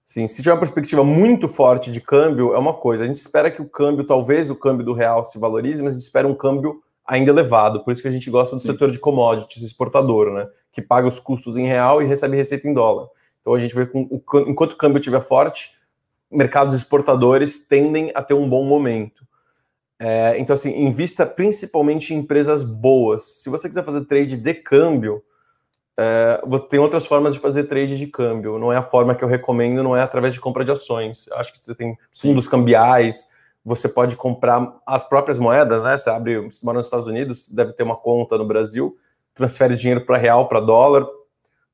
Sim, se tiver uma perspectiva muito forte de câmbio, é uma coisa. A gente espera que o câmbio, talvez o câmbio do real se valorize, mas a gente espera um câmbio ainda elevado. Por isso que a gente gosta do Sim. setor de commodities exportador, né? Que paga os custos em real e recebe receita em dólar. Então a gente vê que enquanto o câmbio estiver forte, mercados exportadores tendem a ter um bom momento. É, então, assim, invista principalmente em empresas boas. Se você quiser fazer trade de câmbio, é, tem outras formas de fazer trade de câmbio. Não é a forma que eu recomendo, não é através de compra de ações. Acho que você tem fundos cambiais, você pode comprar as próprias moedas, né? Você abre, você mora nos Estados Unidos, deve ter uma conta no Brasil, transfere dinheiro para real, para dólar,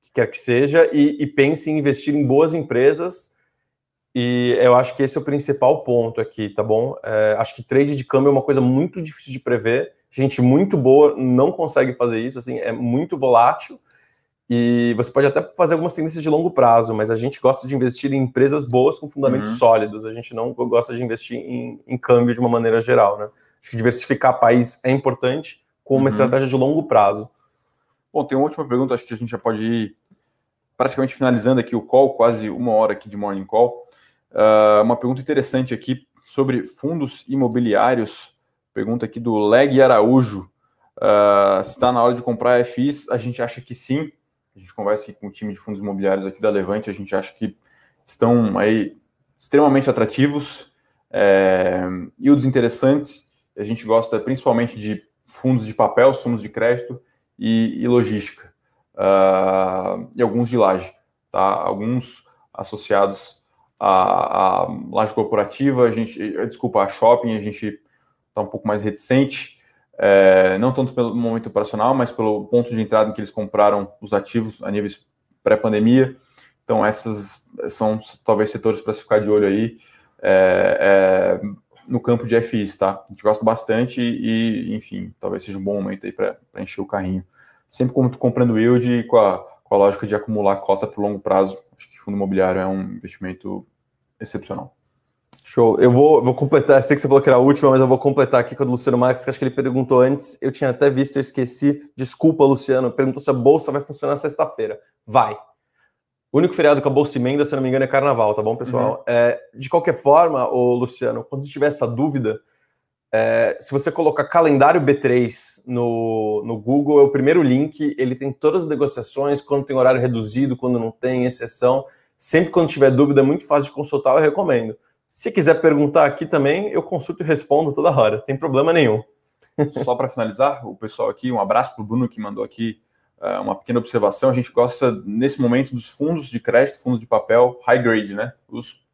que quer que seja, e, e pense em investir em boas empresas. E eu acho que esse é o principal ponto aqui, tá bom? É, acho que trade de câmbio é uma coisa muito difícil de prever. Gente muito boa não consegue fazer isso, assim, é muito volátil. E você pode até fazer algumas tendências de longo prazo, mas a gente gosta de investir em empresas boas com fundamentos uhum. sólidos. A gente não gosta de investir em, em, câmbio de uma maneira geral, né? Acho que diversificar país é importante com uma uhum. estratégia de longo prazo. Bom, tem uma última pergunta, acho que a gente já pode ir praticamente finalizando aqui o call, quase uma hora aqui de morning call. Uh, uma pergunta interessante aqui sobre fundos imobiliários. Pergunta aqui do Leg Araújo. Uh, se está na hora de comprar FIs, a gente acha que sim. A gente conversa com o time de fundos imobiliários aqui da Levante, a gente acha que estão aí extremamente atrativos, é, yields interessantes. A gente gosta principalmente de fundos de papel, fundos de crédito e, e logística, uh, e alguns de laje, tá? Alguns associados à, à laje corporativa, a gente, desculpa, a shopping, a gente está um pouco mais reticente, é, não tanto pelo momento operacional, mas pelo ponto de entrada em que eles compraram os ativos a níveis pré-pandemia. Então, essas são talvez setores para se ficar de olho aí é, é, no campo de FIs, tá? A gente gosta bastante e, enfim, talvez seja um bom momento aí para encher o carrinho sempre comprando yield com a, com a lógica de acumular cota para o longo prazo. Acho que fundo imobiliário é um investimento excepcional. Show. Eu vou, vou completar, sei que você falou que era a última, mas eu vou completar aqui com o Luciano Marques, que acho que ele perguntou antes. Eu tinha até visto, eu esqueci. Desculpa, Luciano. Perguntou se a bolsa vai funcionar sexta-feira. Vai. O único feriado com a bolsa emenda, se eu não me engano, é carnaval, tá bom, pessoal? Uhum. É, de qualquer forma, ô, Luciano, quando tiver essa dúvida, é, se você colocar calendário B3 no, no Google, é o primeiro link. Ele tem todas as negociações, quando tem horário reduzido, quando não tem, exceção. Sempre quando tiver dúvida, é muito fácil de consultar, eu recomendo. Se quiser perguntar aqui também, eu consulto e respondo toda hora, tem problema nenhum. Só para finalizar, o pessoal aqui, um abraço para o Bruno que mandou aqui uh, uma pequena observação. A gente gosta, nesse momento, dos fundos de crédito, fundos de papel high grade, né? Os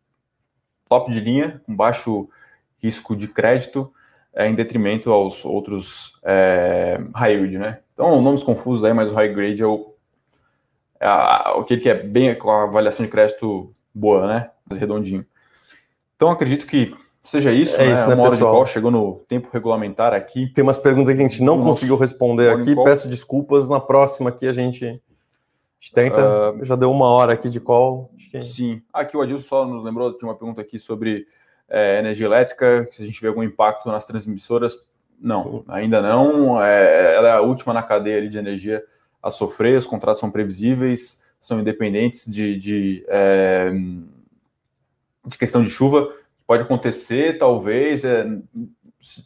top de linha, com baixo risco de crédito é, em detrimento aos outros é, high yield, né? Então, nomes confusos aí, mas o high grade é o é a, aquele que é bem com a avaliação de crédito boa, né? Mais redondinho. Então, acredito que seja isso, é né? Isso, né, Uma hora pessoal? chegou no tempo regulamentar aqui. Tem umas perguntas que a gente não conseguiu responder aqui, peço desculpas. Na próxima aqui a gente, a gente tenta. Uh, já deu uma hora aqui de call. Que... Sim. Aqui o Adilson só nos lembrou de uma pergunta aqui sobre é, energia elétrica, se a gente vê algum impacto nas transmissoras, não, ainda não. É, ela é a última na cadeia de energia a sofrer, os contratos são previsíveis, são independentes de, de, é, de questão de chuva. Pode acontecer, talvez, é, se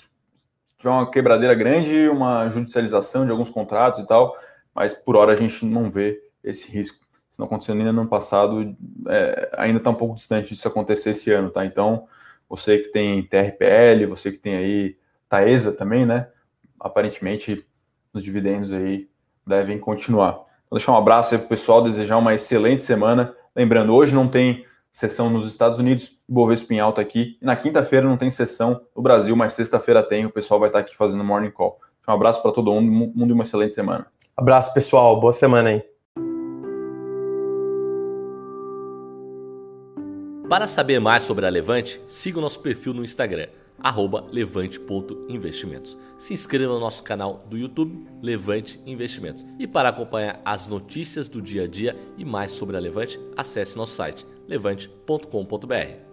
tiver uma quebradeira grande, uma judicialização de alguns contratos e tal, mas por hora a gente não vê esse risco. Se não aconteceu nem no ano passado, é, ainda está um pouco distante disso acontecer esse ano, tá? Então, você que tem TRPL, você que tem aí Taesa também, né? Aparentemente, os dividendos aí devem continuar. Vou deixar um abraço aí para o pessoal, desejar uma excelente semana. Lembrando, hoje não tem sessão nos Estados Unidos, Bovespa em alta aqui. E na quinta-feira não tem sessão no Brasil, mas sexta-feira tem. O pessoal vai estar aqui fazendo Morning Call. Um abraço para todo mundo e uma excelente semana. Abraço, pessoal. Boa semana aí. Para saber mais sobre a Levante, siga o nosso perfil no Instagram levante.investimentos. Se inscreva no nosso canal do YouTube Levante Investimentos. E para acompanhar as notícias do dia a dia e mais sobre a Levante, acesse nosso site levante.com.br.